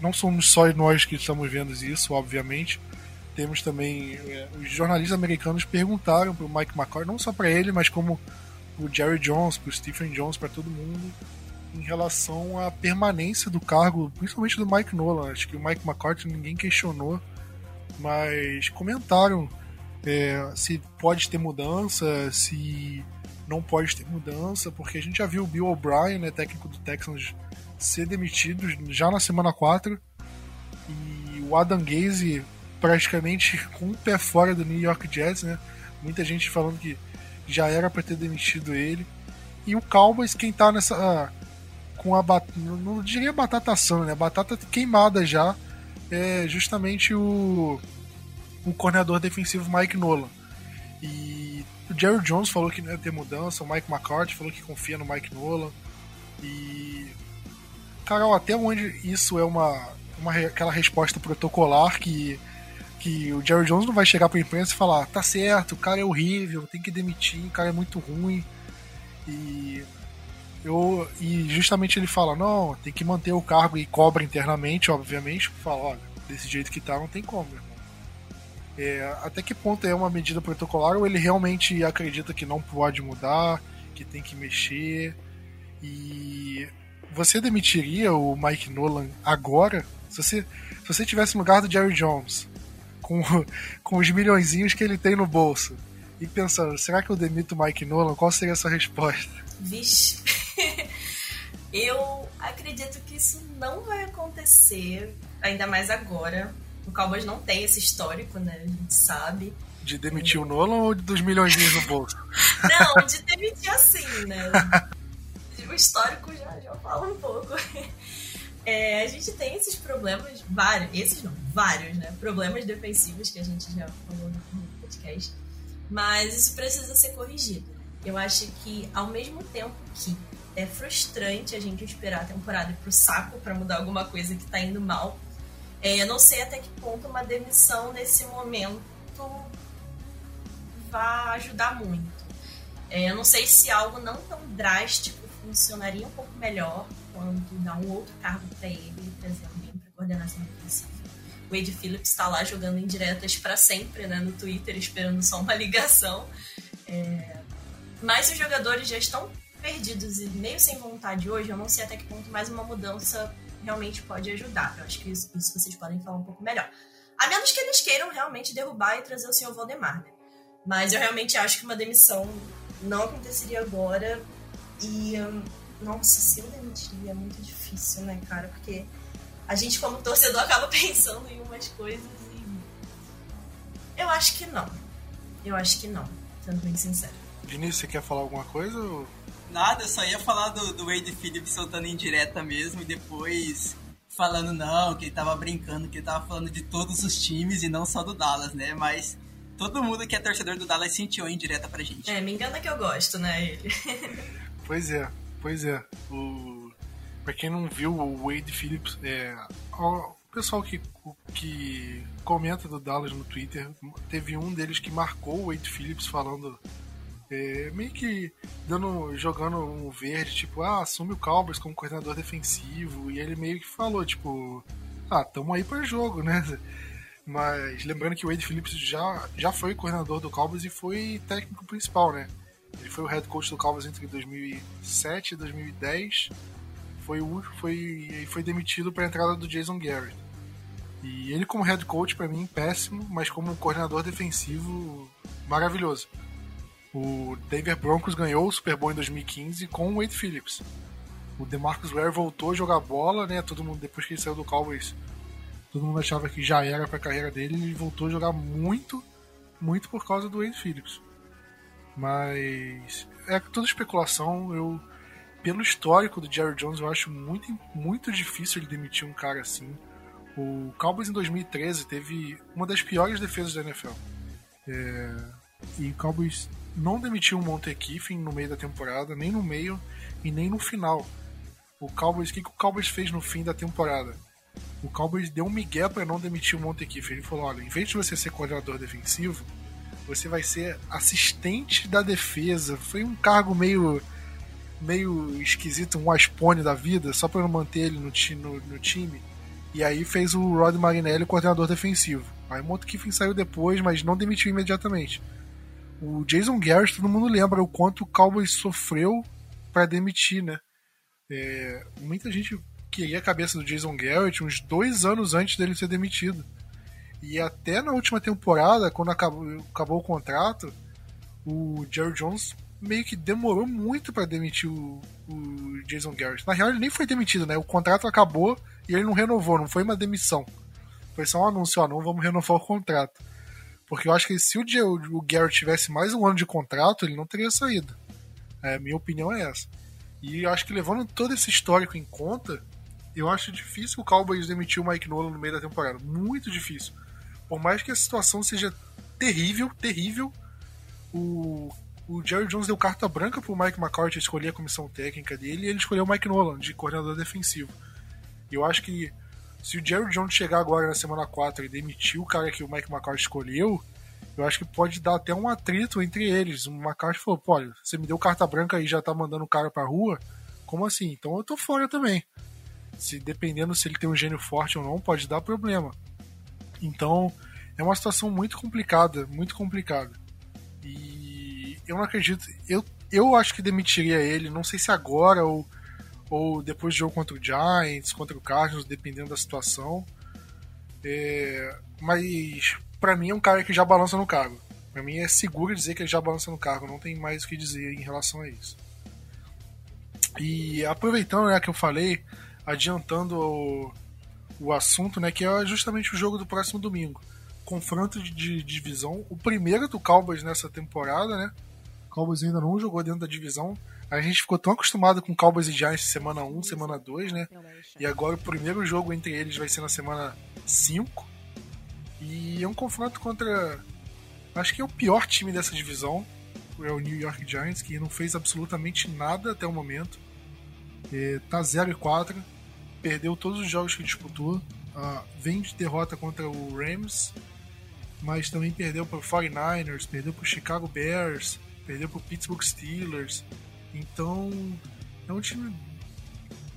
não somos só nós que estamos vendo isso, obviamente. Temos também é, os jornalistas americanos perguntaram para o Mike McCarthy, não só para ele, mas como o Jerry Jones, para o Stephen Jones, para todo mundo, em relação à permanência do cargo, principalmente do Mike Nolan. Acho que o Mike McCarthy ninguém questionou, mas comentaram é, se pode ter mudança, se não pode ter mudança, porque a gente já viu o Bill O'Brien, né, técnico do Texans, ser demitido já na semana 4 e o Adam Gaze praticamente com um pé fora do New York Jets, né? Muita gente falando que já era para ter demitido ele. E o Cowboys, quem tá nessa. Ah, com a. Bat... Não diria batata assando, né? Batata queimada já. É justamente o. O coordenador defensivo Mike Nolan. E o Jerry Jones falou que não ia ter mudança, o Mike McCarthy falou que confia no Mike Nolan. E. Carol, até onde isso é uma, uma aquela resposta protocolar que, que o Jerry Jones não vai chegar pra imprensa e falar: tá certo, o cara é horrível, tem que demitir, o cara é muito ruim. E. Eu, e justamente ele fala: não, tem que manter o cargo e cobra internamente, obviamente. Fala: olha, desse jeito que tá, não tem como, irmão. É, até que ponto é uma medida protocolar ou ele realmente acredita que não pode mudar, que tem que mexer? E você demitiria o Mike Nolan agora? Se você, se você tivesse no lugar do Jerry Jones, com, com os milhõeszinhos que ele tem no bolso, e pensando, será que eu demito o Mike Nolan? Qual seria a sua resposta? Vixe. eu acredito que isso não vai acontecer, ainda mais agora, o Cowboys não tem esse histórico, né? A gente sabe. De demitir o Nolan ou dos milhões no bolso? Não, de demitir assim, né? O histórico já, já fala um pouco. É, a gente tem esses problemas, vários, esses não, vários, né? Problemas defensivos que a gente já falou no podcast. Mas isso precisa ser corrigido. Eu acho que, ao mesmo tempo que é frustrante a gente esperar a temporada ir pro saco para mudar alguma coisa que tá indo mal, é, eu não sei até que ponto uma demissão nesse momento vai ajudar muito. É, eu não sei se algo não tão drástico funcionaria um pouco melhor quando dar um outro cargo para ele e trazer alguém para coordenação defensiva. O Wade Phillips está lá jogando indiretas para sempre né, no Twitter, esperando só uma ligação. É... Mas os jogadores já estão perdidos e meio sem vontade hoje, eu não sei até que ponto mais uma mudança realmente pode ajudar. Eu acho que isso, isso vocês podem falar um pouco melhor. A menos que eles queiram realmente derrubar e trazer o senhor Valdemar, né? Mas eu realmente acho que uma demissão não aconteceria agora. E, hum, nossa, se eu demitiria é muito difícil, né, cara? Porque a gente, como torcedor, acaba pensando em umas coisas e. Eu acho que não. Eu acho que não, sendo bem sincero. Vinícius, você quer falar alguma coisa? Ou... Nada, eu só ia falar do, do Wade Phillips soltando em direta mesmo e depois falando não, que ele tava brincando, que ele tava falando de todos os times e não só do Dallas, né? Mas todo mundo que é torcedor do Dallas sentiu em direta pra gente. É, me engana que eu gosto, né, ele. pois é, pois é. O... Pra quem não viu, o Wade Phillips, é... o pessoal que, que comenta do Dallas no Twitter, teve um deles que marcou o Wade Phillips falando é, meio que dando, jogando um verde, tipo, ah, assume o Cowboys como coordenador defensivo. E ele meio que falou, tipo, ah, tamo aí para jogo, né? Mas lembrando que o Wade Phillips já, já foi coordenador do Cowboys e foi técnico principal, né? Ele foi o head coach do Cowboys entre 2007 e 2010. Foi foi foi demitido para a entrada do Jason Garrett. E ele como head coach para mim péssimo, mas como coordenador defensivo maravilhoso. O Denver Broncos ganhou o Super Bowl em 2015 com o Wade Phillips. O DeMarcus Ware voltou a jogar bola, né? Todo mundo depois que ele saiu do Cowboys, todo mundo achava que já era para a carreira dele, ele voltou a jogar muito, muito por causa do Wade Phillips. Mas é tudo especulação. Eu pelo histórico do Jerry Jones, eu acho muito, muito difícil ele demitir um cara assim. O Cowboys em 2013 teve uma das piores defesas da NFL. É... E o Cowboys não demitiu o Montekiffin no meio da temporada, nem no meio e nem no final. O Cowboys, o que, que o Cowboys fez no fim da temporada? O Cowboys deu um migué para não demitir o Montekiffin. Ele falou: olha, em vez de você ser coordenador defensivo, você vai ser assistente da defesa. Foi um cargo meio meio esquisito, um aspone da vida, só para manter ele no, no, no, time. E aí fez o Rod Marinelli coordenador defensivo. Aí o Montekiffin saiu depois, mas não demitiu imediatamente. O Jason Garrett, todo mundo lembra o quanto o Cowboys sofreu para demitir, né? É, muita gente queria a cabeça do Jason Garrett uns dois anos antes dele ser demitido. E até na última temporada, quando acabou, acabou o contrato, o Jerry Jones meio que demorou muito para demitir o, o, Jason Garrett. Na real, ele nem foi demitido, né? O contrato acabou e ele não renovou, não foi uma demissão. Foi só um anúncio, ó, não vamos renovar o contrato. Porque eu acho que se o, o Garrett tivesse mais um ano de contrato, ele não teria saído. É, minha opinião é essa. E eu acho que levando todo esse histórico em conta, eu acho difícil o Cowboys demitir o Mike Nolan no meio da temporada. Muito difícil. Por mais que a situação seja terrível, terrível, o, o Jerry Jones deu carta branca pro Mike McCarthy escolher a comissão técnica dele e ele escolheu o Mike Nolan de coordenador defensivo. Eu acho que se o Jerry Jones chegar agora na semana 4 e demitir o cara que o Mike McCarthy escolheu, eu acho que pode dar até um atrito entre eles. O McCarthy falou: pô, você me deu carta branca e já tá mandando o cara pra rua? Como assim? Então eu tô fora também. Se dependendo se ele tem um gênio forte ou não, pode dar problema. Então é uma situação muito complicada, muito complicada. E eu não acredito. Eu, eu acho que demitiria ele, não sei se agora ou, ou depois do jogo contra o Giants, contra o Cardinals, dependendo da situação. É, mas para mim é um cara que já balança no cargo. Para mim é seguro dizer que ele já balança no cargo, não tem mais o que dizer em relação a isso. E aproveitando né, que eu falei, adiantando o, o assunto, né, que é justamente o jogo do próximo domingo. Confronto de, de divisão, o primeiro do Cowboys nessa temporada, né? O Cowboys ainda não jogou dentro da divisão. A gente ficou tão acostumado com Cowboys e Giants semana 1, semana 2, né? E agora o primeiro jogo entre eles vai ser na semana 5. E é um confronto contra. Acho que é o pior time dessa divisão. É o New York Giants, que não fez absolutamente nada até o momento. É, tá 0 e 4. Perdeu todos os jogos que disputou. Ah, vem de derrota contra o Rams. Mas também perdeu para o 49ers, perdeu para o Chicago Bears, perdeu para o Pittsburgh Steelers. Então é um time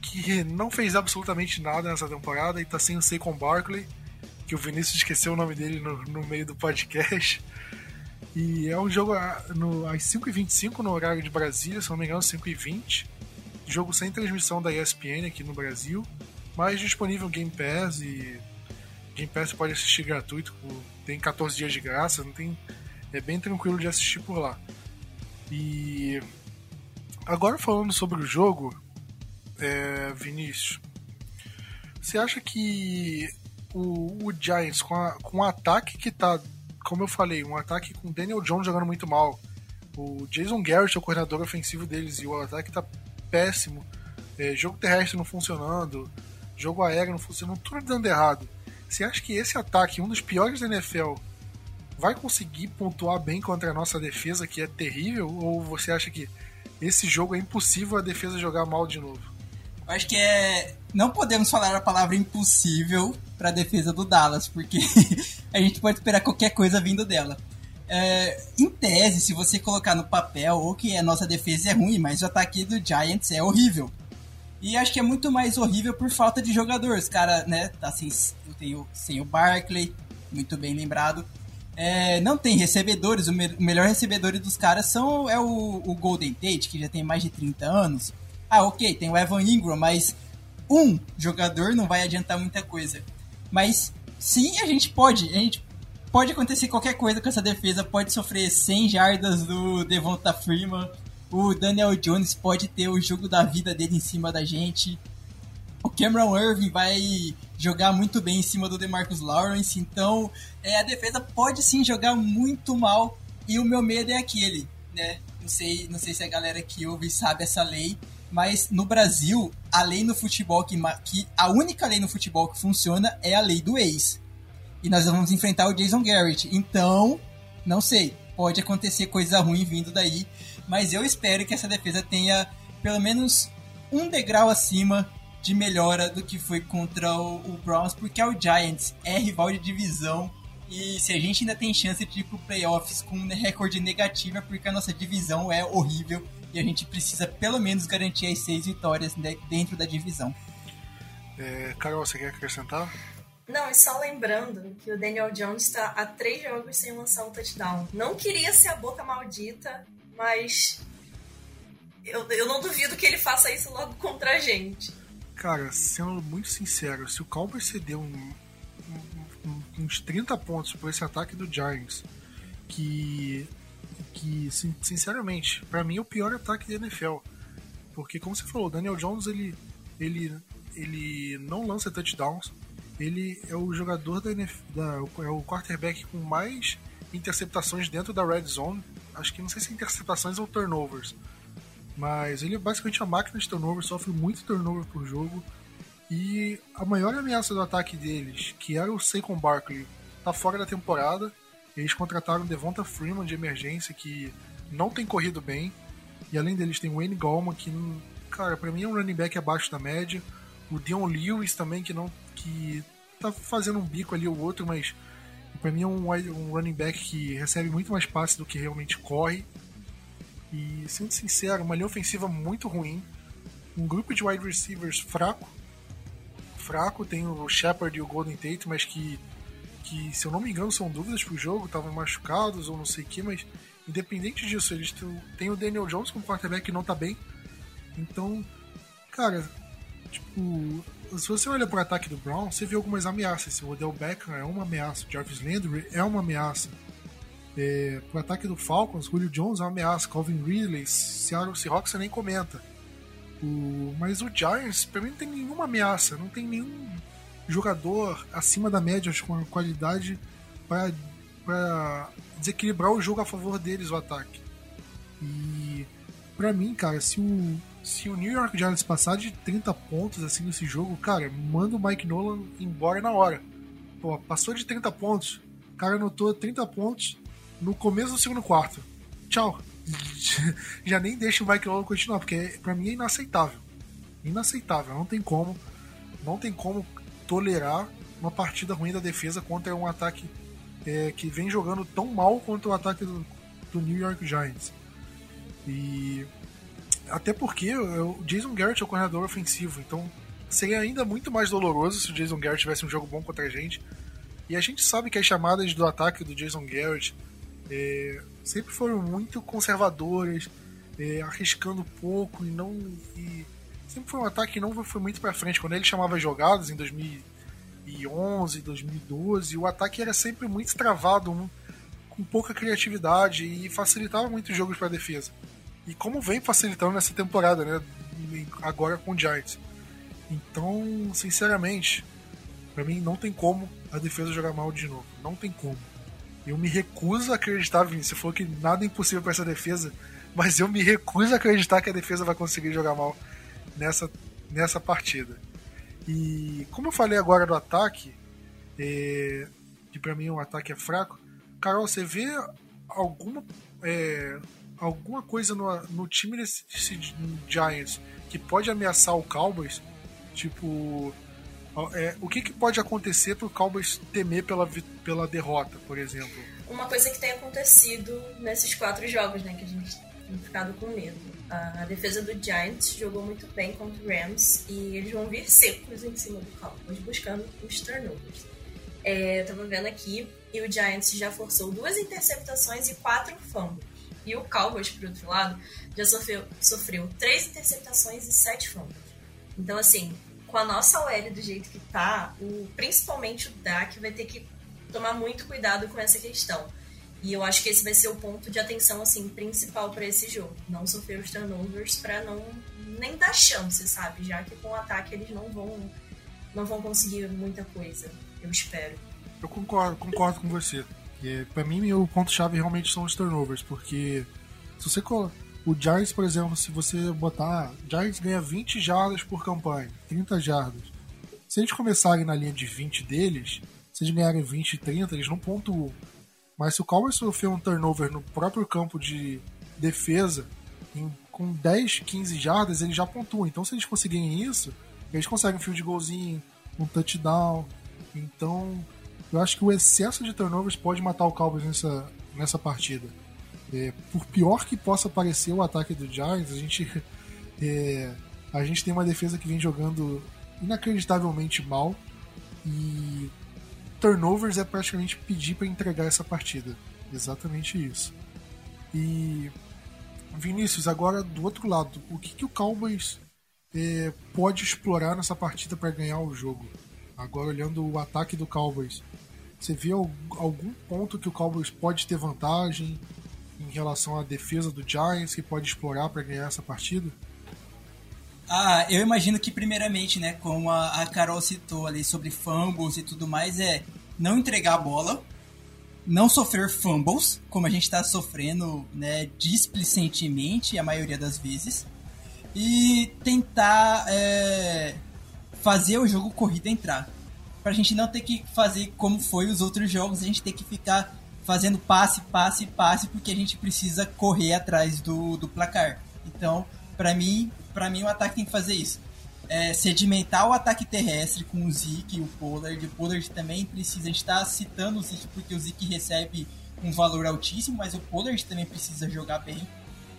que não fez absolutamente nada nessa temporada e está sem o Saquon Barkley que o Vinícius esqueceu o nome dele no, no meio do podcast. E é um jogo no, às 5h25 no horário de Brasília, se não me engano, 5h20. Jogo sem transmissão da ESPN aqui no Brasil, mas disponível Game Pass e Game Pass pode assistir gratuito, tem 14 dias de graça, não tem, é bem tranquilo de assistir por lá. E agora falando sobre o jogo, é, Vinícius, você acha que o, o Giants com, a, com um ataque que tá, como eu falei, um ataque com Daniel Jones jogando muito mal. O Jason Garrett é o coordenador ofensivo deles e o ataque tá péssimo. É, jogo terrestre não funcionando, jogo aéreo não funcionando, tudo dando errado. Você acha que esse ataque, um dos piores da NFL, vai conseguir pontuar bem contra a nossa defesa, que é terrível? Ou você acha que esse jogo é impossível a defesa jogar mal de novo? Acho que é. Não podemos falar a palavra impossível para a defesa do Dallas, porque a gente pode esperar qualquer coisa vindo dela. É, em tese, se você colocar no papel, ou que a nossa defesa é ruim, mas o ataque do Giants é horrível. E acho que é muito mais horrível por falta de jogadores. Cara, né, tá sem, tem o, sem o Barkley, muito bem lembrado. É, não tem recebedores, o, me, o melhor recebedor dos caras são, é o, o Golden Tate, que já tem mais de 30 anos. Ah, ok, tem o Evan Ingram, mas um jogador não vai adiantar muita coisa. Mas sim, a gente pode, a gente pode acontecer qualquer coisa com essa defesa, pode sofrer 100 jardas do Devonta Freeman, o Daniel Jones pode ter o jogo da vida dele em cima da gente. O Cameron Irving vai jogar muito bem em cima do DeMarcus Lawrence, então é, a defesa pode sim jogar muito mal e o meu medo é aquele, né? Não sei, não sei se a galera que ouve sabe essa lei, mas no Brasil, a lei no futebol que, que a única lei no futebol que funciona é a lei do ex. E nós vamos enfrentar o Jason Garrett. Então, não sei. pode acontecer coisa ruim vindo daí. Mas eu espero que essa defesa tenha pelo menos um degrau acima de melhora do que foi contra o, o Browns, porque é o Giants, é rival de divisão. E se a gente ainda tem chance de ir pro playoffs com um recorde negativo, é porque a nossa divisão é horrível e a gente precisa pelo menos garantir as seis vitórias dentro da divisão. É, Carol, você quer acrescentar? Não, e só lembrando que o Daniel Jones está há três jogos sem lançar um touchdown. Não queria ser a boca maldita, mas eu, eu não duvido que ele faça isso logo contra a gente. Cara, sendo muito sincero, se o Cowboys cedeu um, um, uns 30 pontos por esse ataque do Giants, que, que sinceramente, para mim é o pior ataque da NFL. Porque, como você falou, o Daniel Jones ele, ele, ele não lança touchdowns, ele é o jogador da, NFL, da é o quarterback com mais interceptações dentro da red zone. Acho que não sei se interceptações ou turnovers. Mas ele é basicamente a máquina de turnover, sofre muito turnover por jogo. E a maior ameaça do ataque deles, que era o Saquon Barkley, tá fora da temporada. Eles contrataram Devonta Freeman de emergência, que não tem corrido bem. E além deles tem o Wayne Gallman, que, cara, pra mim é um running back abaixo da média. O Dion Lewis também, que não que tá fazendo um bico ali ou outro, mas para mim é um, um running back que recebe muito mais passes do que realmente corre. E, sendo sincero, uma linha ofensiva muito ruim. Um grupo de wide receivers fraco. Fraco, tem o Shepard e o Golden Tate, mas que, que se eu não me engano, são dúvidas pro jogo, estavam machucados ou não sei o que, mas independente disso, eles têm o Daniel Jones como quarterback que não tá bem. Então, cara, tipo, se você olha pro ataque do Brown, você vê algumas ameaças. O Odell Beckham é uma ameaça, o Jarvis Landry é uma ameaça. É, pro ataque do Falcons, Julio Jones é uma ameaça, Calvin Ridley, Seattle Seahawks você nem comenta. O, mas o Giants, pra mim, não tem nenhuma ameaça, não tem nenhum jogador acima da média com qualidade para desequilibrar o jogo a favor deles, o ataque. E para mim, cara, se o, se o New York Giants passar de 30 pontos assim nesse jogo, cara, manda o Mike Nolan embora na hora. Pô, passou de 30 pontos, o cara anotou 30 pontos, no começo do segundo quarto. Tchau. Já nem deixa o Mike Nolan continuar, porque para mim é inaceitável. Inaceitável, não tem como. Não tem como tolerar uma partida ruim da defesa contra um ataque é, que vem jogando tão mal quanto o ataque do, do New York Giants. E até porque o Jason Garrett é o coordenador ofensivo, então seria ainda muito mais doloroso se o Jason Garrett tivesse um jogo bom contra a gente. E a gente sabe que as chamadas do ataque do Jason Garrett é, sempre foram muito conservadoras, é, arriscando pouco e não. E sempre foi um ataque que não foi muito para frente. Quando ele chamava jogadas em 2011, 2012, o ataque era sempre muito travado, um, com pouca criatividade e facilitava muito os jogos para defesa. E como vem facilitando nessa temporada, né? Agora com o Giants. Então, sinceramente, para mim não tem como a defesa jogar mal de novo. Não tem como. Eu me recuso a acreditar, Vini. Você falou que nada é impossível para essa defesa, mas eu me recuso a acreditar que a defesa vai conseguir jogar mal nessa, nessa partida. E como eu falei agora do ataque, é, que para mim o ataque é fraco, Carol, você vê alguma, é, alguma coisa no, no time desse, desse Giants que pode ameaçar o Cowboys? Tipo, é, o que, que pode acontecer para o Cowboys temer pela, pela derrota, por exemplo? Uma coisa que tem acontecido nesses quatro jogos, né, que a gente tem ficado com medo. A defesa do Giants jogou muito bem contra o Rams e eles vão vir secos em cima do Cowboys, buscando os turnovers. É, eu tava vendo aqui e o Giants já forçou duas interceptações e quatro fumbles. E o Cowboys, por outro lado, já sofreu, sofreu três interceptações e sete fumbles. Então, assim, com a nossa OL do jeito que tá, o, principalmente o Dak vai ter que tomar muito cuidado com essa questão. E eu acho que esse vai ser o ponto de atenção assim principal para esse jogo, não sofrer os turnovers para não nem dar chance, sabe? Já que com o ataque eles não vão não vão conseguir muita coisa, eu espero. Eu concordo, concordo com você. Para mim o ponto chave realmente são os turnovers, porque se você o Giants, por exemplo, se você botar. Giants ganha 20 jardas por campanha, 30 jardas. Se eles começarem na linha de 20 deles, se eles ganharem 20 e 30, eles não pontuam. Mas se o Cowboys sofrer um turnover no próprio campo de defesa, em, com 10, 15 jardas, eles já pontuam. Então, se eles conseguirem isso, eles conseguem um field golzinho, um touchdown. Então, eu acho que o excesso de turnovers pode matar o Cowboys nessa, nessa partida. É, por pior que possa parecer o ataque do Giants, a gente, é, a gente tem uma defesa que vem jogando inacreditavelmente mal e turnovers é praticamente pedir para entregar essa partida. Exatamente isso. E Vinícius, agora do outro lado, o que, que o Cowboys é, pode explorar nessa partida para ganhar o jogo? Agora olhando o ataque do Cowboys, você vê algum ponto que o Cowboys pode ter vantagem em relação à defesa do Giants que pode explorar para ganhar essa partida? Ah, eu imagino que primeiramente, né, como a, a Carol citou ali sobre fumbles e tudo mais, é não entregar a bola, não sofrer fumbles, como a gente está sofrendo, né, displicentemente a maioria das vezes, e tentar é, fazer o jogo corrida entrar. Pra gente não ter que fazer como foi os outros jogos, a gente ter que ficar fazendo passe, passe, passe, porque a gente precisa correr atrás do, do placar. Então, para mim, para mim o ataque tem que fazer isso. É, sedimentar o ataque terrestre com o Zeke e o Pollard. O Pollard também precisa. A gente está citando o Zeke porque o Zeke recebe um valor altíssimo, mas o Pollard também precisa jogar bem.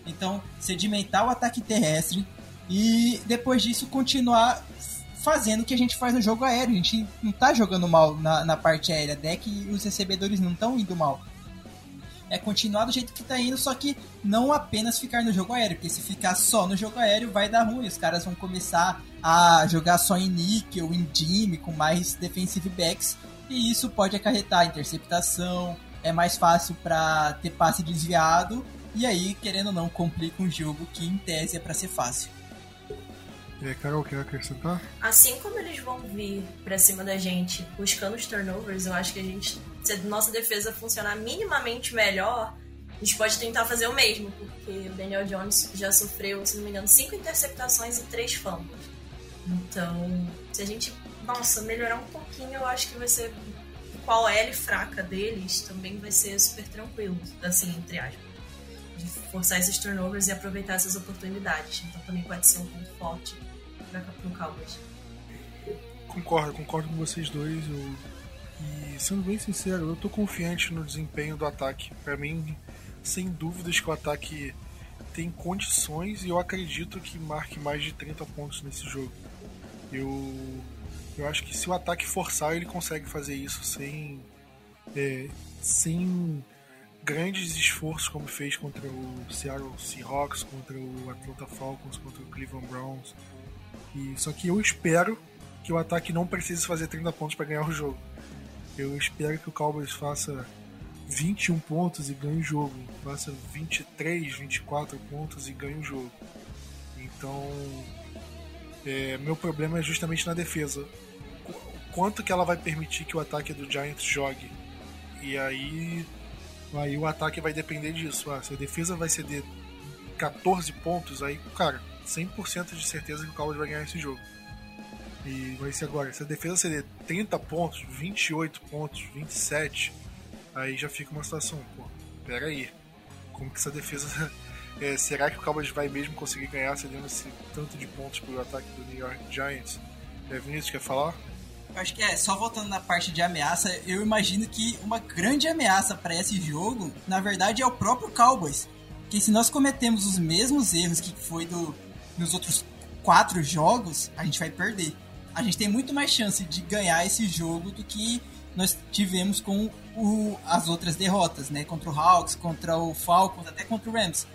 Então, sedimentar o ataque terrestre e depois disso continuar fazendo o que a gente faz no jogo aéreo. A gente não tá jogando mal na, na parte aérea, deck e os recebedores não estão indo mal. É continuar do jeito que tá indo, só que não apenas ficar no jogo aéreo, porque se ficar só no jogo aéreo vai dar ruim. Os caras vão começar a jogar só em níquel, em Jimmy, com mais defensive backs, e isso pode acarretar interceptação, é mais fácil para ter passe desviado, e aí, querendo ou não, complica um jogo que em tese é para ser fácil. E aí, Carol, quer acrescentar? Assim como eles vão vir pra cima da gente buscando os turnovers, eu acho que a gente, se a nossa defesa funcionar minimamente melhor, a gente pode tentar fazer o mesmo, porque o Daniel Jones já sofreu, se não me engano, cinco interceptações e três fumbles. Então, se a gente, nossa, melhorar um pouquinho, eu acho que vai ser. Qual L fraca deles também vai ser super tranquilo, assim, entre aspas. De forçar esses turnovers e aproveitar essas oportunidades. Então também pode ser um ponto forte pro Cowboys. Concordo, concordo com vocês dois. Eu... E sendo bem sincero, eu tô confiante no desempenho do ataque. Para mim, sem dúvidas que o ataque tem condições e eu acredito que marque mais de 30 pontos nesse jogo. Eu, eu acho que se o ataque forçar, ele consegue fazer isso sem, é, sem grandes esforços como fez contra o Seattle Seahawks, contra o Atlanta Falcons, contra o Cleveland Browns. E, só que eu espero que o ataque não precise fazer 30 pontos para ganhar o jogo. Eu espero que o Cowboys faça 21 pontos e ganhe o jogo. Faça 23, 24 pontos e ganhe o jogo. Então, é, meu problema é justamente na defesa. Quanto que ela vai permitir que o ataque do Giants jogue? E aí, aí o ataque vai depender disso. Ah, se a defesa vai ceder 14 pontos, aí, cara, 100% de certeza que o Cowboys vai ganhar esse jogo. E vai ser agora, se a defesa ceder 30 pontos, 28 pontos, 27, aí já fica uma situação, pô, pera aí, como que essa defesa... É, será que o Cowboys vai mesmo conseguir ganhar cedendo esse tanto de pontos pro ataque do New York Giants? É, Vinícius, quer falar? Acho que é, só voltando na parte de ameaça, eu imagino que uma grande ameaça para esse jogo, na verdade, é o próprio Cowboys. Que se nós cometemos os mesmos erros que foi do, nos outros quatro jogos, a gente vai perder. A gente tem muito mais chance de ganhar esse jogo do que nós tivemos com o, as outras derrotas, né? Contra o Hawks, contra o Falcons, até contra o Rams.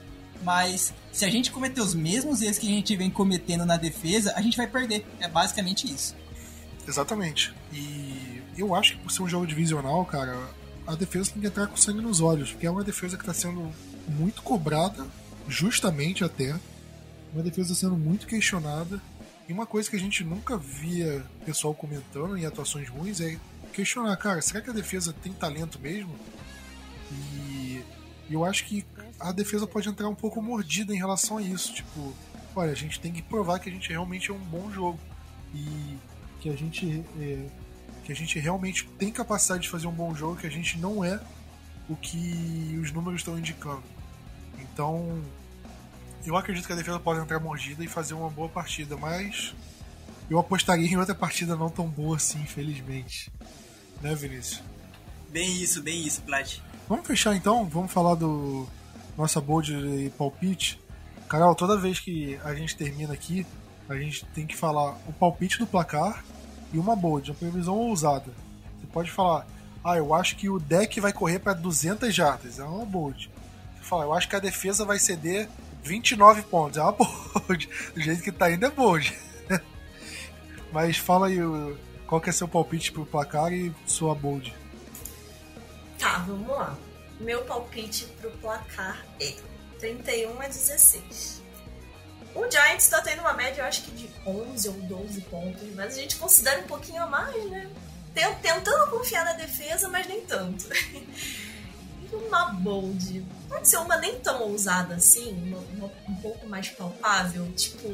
Mas se a gente cometer os mesmos erros que a gente vem cometendo na defesa, a gente vai perder. É basicamente isso. Exatamente. E eu acho que por ser um jogo divisional, cara, a defesa tem que entrar com sangue nos olhos, porque é uma defesa que está sendo muito cobrada, justamente até, uma defesa sendo muito questionada. E uma coisa que a gente nunca via pessoal comentando em atuações ruins é questionar, cara, será que a defesa tem talento mesmo? E eu acho que a defesa pode entrar um pouco mordida em relação a isso. Tipo, olha, a gente tem que provar que a gente realmente é um bom jogo. E que a gente é, que a gente realmente tem capacidade de fazer um bom jogo, que a gente não é o que os números estão indicando. Então, eu acredito que a defesa pode entrar mordida e fazer uma boa partida, mas eu apostaria em outra partida não tão boa assim, infelizmente. Né, Vinícius? Bem isso, bem isso, Plat. Vamos fechar então? Vamos falar do nossa bold e palpite. Carol, toda vez que a gente termina aqui, a gente tem que falar o palpite do placar e uma bold, uma previsão ousada. Você pode falar, ah, eu acho que o deck vai correr para 200 jardas, é uma bold. Você fala, eu acho que a defesa vai ceder 29 pontos, é uma bold. Do jeito que tá indo é bold. Mas fala aí qual que é seu palpite pro placar e sua bold. Tá, vamos lá. Meu palpite pro placar é 31 a 16. O Giants tá tendo uma média, eu acho que de 11 ou 12 pontos, mas a gente considera um pouquinho a mais, né? Tentando confiar na defesa, mas nem tanto. E uma bold. Pode ser uma nem tão ousada assim, uma, uma, um pouco mais palpável, tipo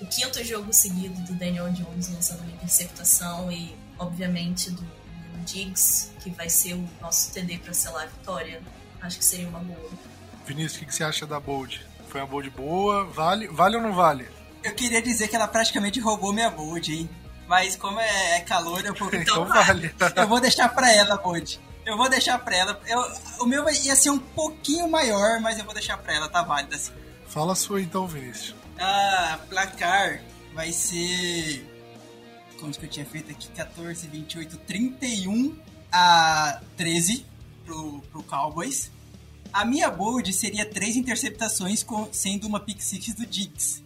o quinto jogo seguido do Daniel Jones lançando uma interceptação e, obviamente, do, do Diggs, que vai ser o nosso TD para selar a vitória. Acho que seria uma boa. Vinícius, o que, você acha da Bold? Foi uma Bold boa? Vale, vale ou não vale? Eu queria dizer que ela praticamente roubou minha Bold, hein? Mas como é, é calor, eu vou. Então, então vale. eu vou deixar pra ela, Bold. Eu vou deixar pra ela. Eu, o meu ia ser um pouquinho maior, mas eu vou deixar pra ela, tá válido assim. Fala a sua então, Vinícius. Ah, placar vai ser. Como que eu tinha feito aqui? 14, 28, 31 a 13 pro, pro Cowboys. A minha bold seria três interceptações, com, sendo uma pick six do Diggs,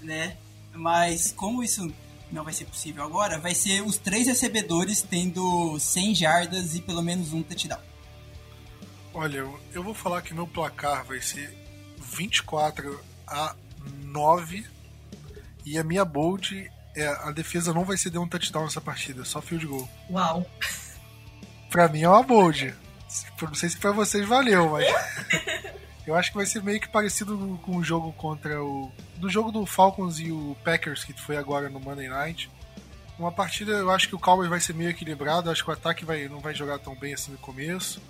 né? Mas como isso não vai ser possível agora, vai ser os três recebedores tendo 100 jardas e pelo menos um touchdown. Olha, eu vou falar que meu placar vai ser 24 a 9 e a minha bold é a defesa não vai ceder um touchdown nessa partida, só field goal. Uau. Pra mim é uma bold. Não sei se pra vocês valeu, mas. eu acho que vai ser meio que parecido com o jogo contra o. Do jogo do Falcons e o Packers, que foi agora no Monday Night. Uma partida, eu acho que o Cowboys vai ser meio equilibrado, acho que o ataque vai, não vai jogar tão bem assim no começo.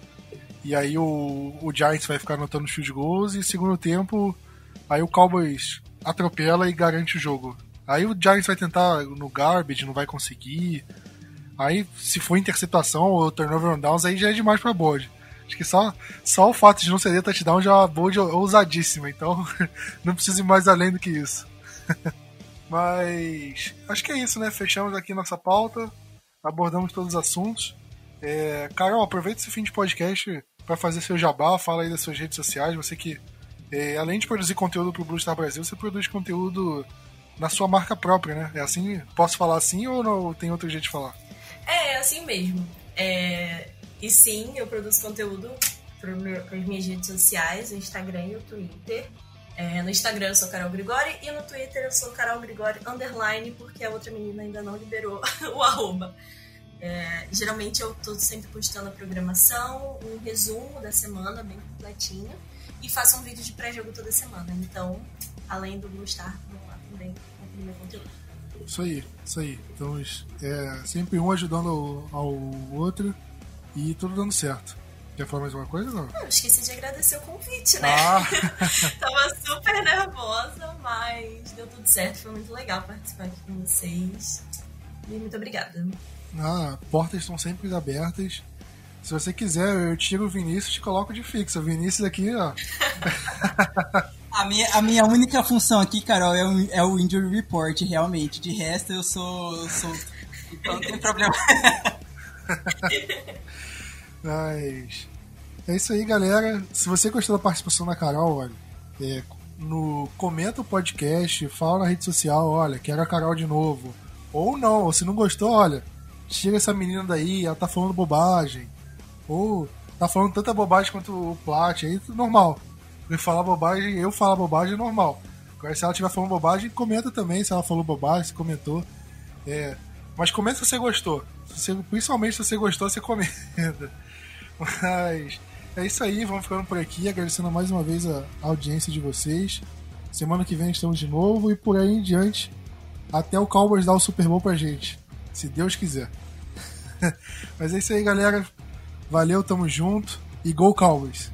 E aí o, o Giants vai ficar anotando os field goals e segundo tempo, aí o Cowboys atropela e garante o jogo. Aí o Giants vai tentar no garbage, não vai conseguir. Aí, se for interceptação ou turnover on downs, aí já é demais pra board. Acho que só, só o fato de não ceder touchdown já é uma board ousadíssima, então não precisa ir mais além do que isso. Mas acho que é isso, né? Fechamos aqui nossa pauta, abordamos todos os assuntos. É, Carol, aproveita esse fim de podcast para fazer seu jabá, fala aí das suas redes sociais. Você que, é, além de produzir conteúdo para o Blue Star Brasil, você produz conteúdo na sua marca própria, né? É assim? Posso falar assim ou não, tem outro jeito de falar? É, assim mesmo. É... E sim, eu produzo conteúdo para as minhas redes sociais, o Instagram e o Twitter. É, no Instagram eu sou Carol Grigori e no Twitter eu sou Carol Grigori underline, porque a outra menina ainda não liberou o arroba. É, geralmente eu estou sempre postando a programação, um resumo da semana bem completinho e faço um vídeo de pré-jogo toda semana. Então, além do Blue Star, vou lá também conferir meu conteúdo. Isso aí, isso aí. Então, é sempre um ajudando ao, ao outro e tudo dando certo. Quer falar mais uma coisa não? Não, esqueci de agradecer o convite, né? Ah. Tava super nervosa, mas deu tudo certo. Foi muito legal participar aqui com vocês. E muito obrigada. Ah, portas estão sempre abertas. Se você quiser, eu tiro o Vinícius e te coloco de fixo. O Vinícius aqui, ó. A minha, a minha única função aqui, Carol, é o, é o Injury Report, realmente. De resto, eu sou. Eu sou então não tem problema. Mas. É isso aí, galera. Se você gostou da participação da Carol, olha. É, no, comenta o podcast, fala na rede social, olha, quero a Carol de novo. Ou não, ou se não gostou, olha, tira essa menina daí, ela tá falando bobagem. Ou tá falando tanta bobagem quanto o Plat, aí normal. Ele falar bobagem, eu falar bobagem é normal. Agora, se ela estiver falando bobagem, comenta também se ela falou bobagem, se comentou. É, mas comenta se você gostou. Se você, principalmente se você gostou, você comenta. Mas é isso aí, vamos ficando por aqui, agradecendo mais uma vez a audiência de vocês. Semana que vem estamos de novo e por aí em diante, até o Cowboys dar o Super Bowl pra gente, se Deus quiser. Mas é isso aí, galera. Valeu, tamo junto e Go Cowboys!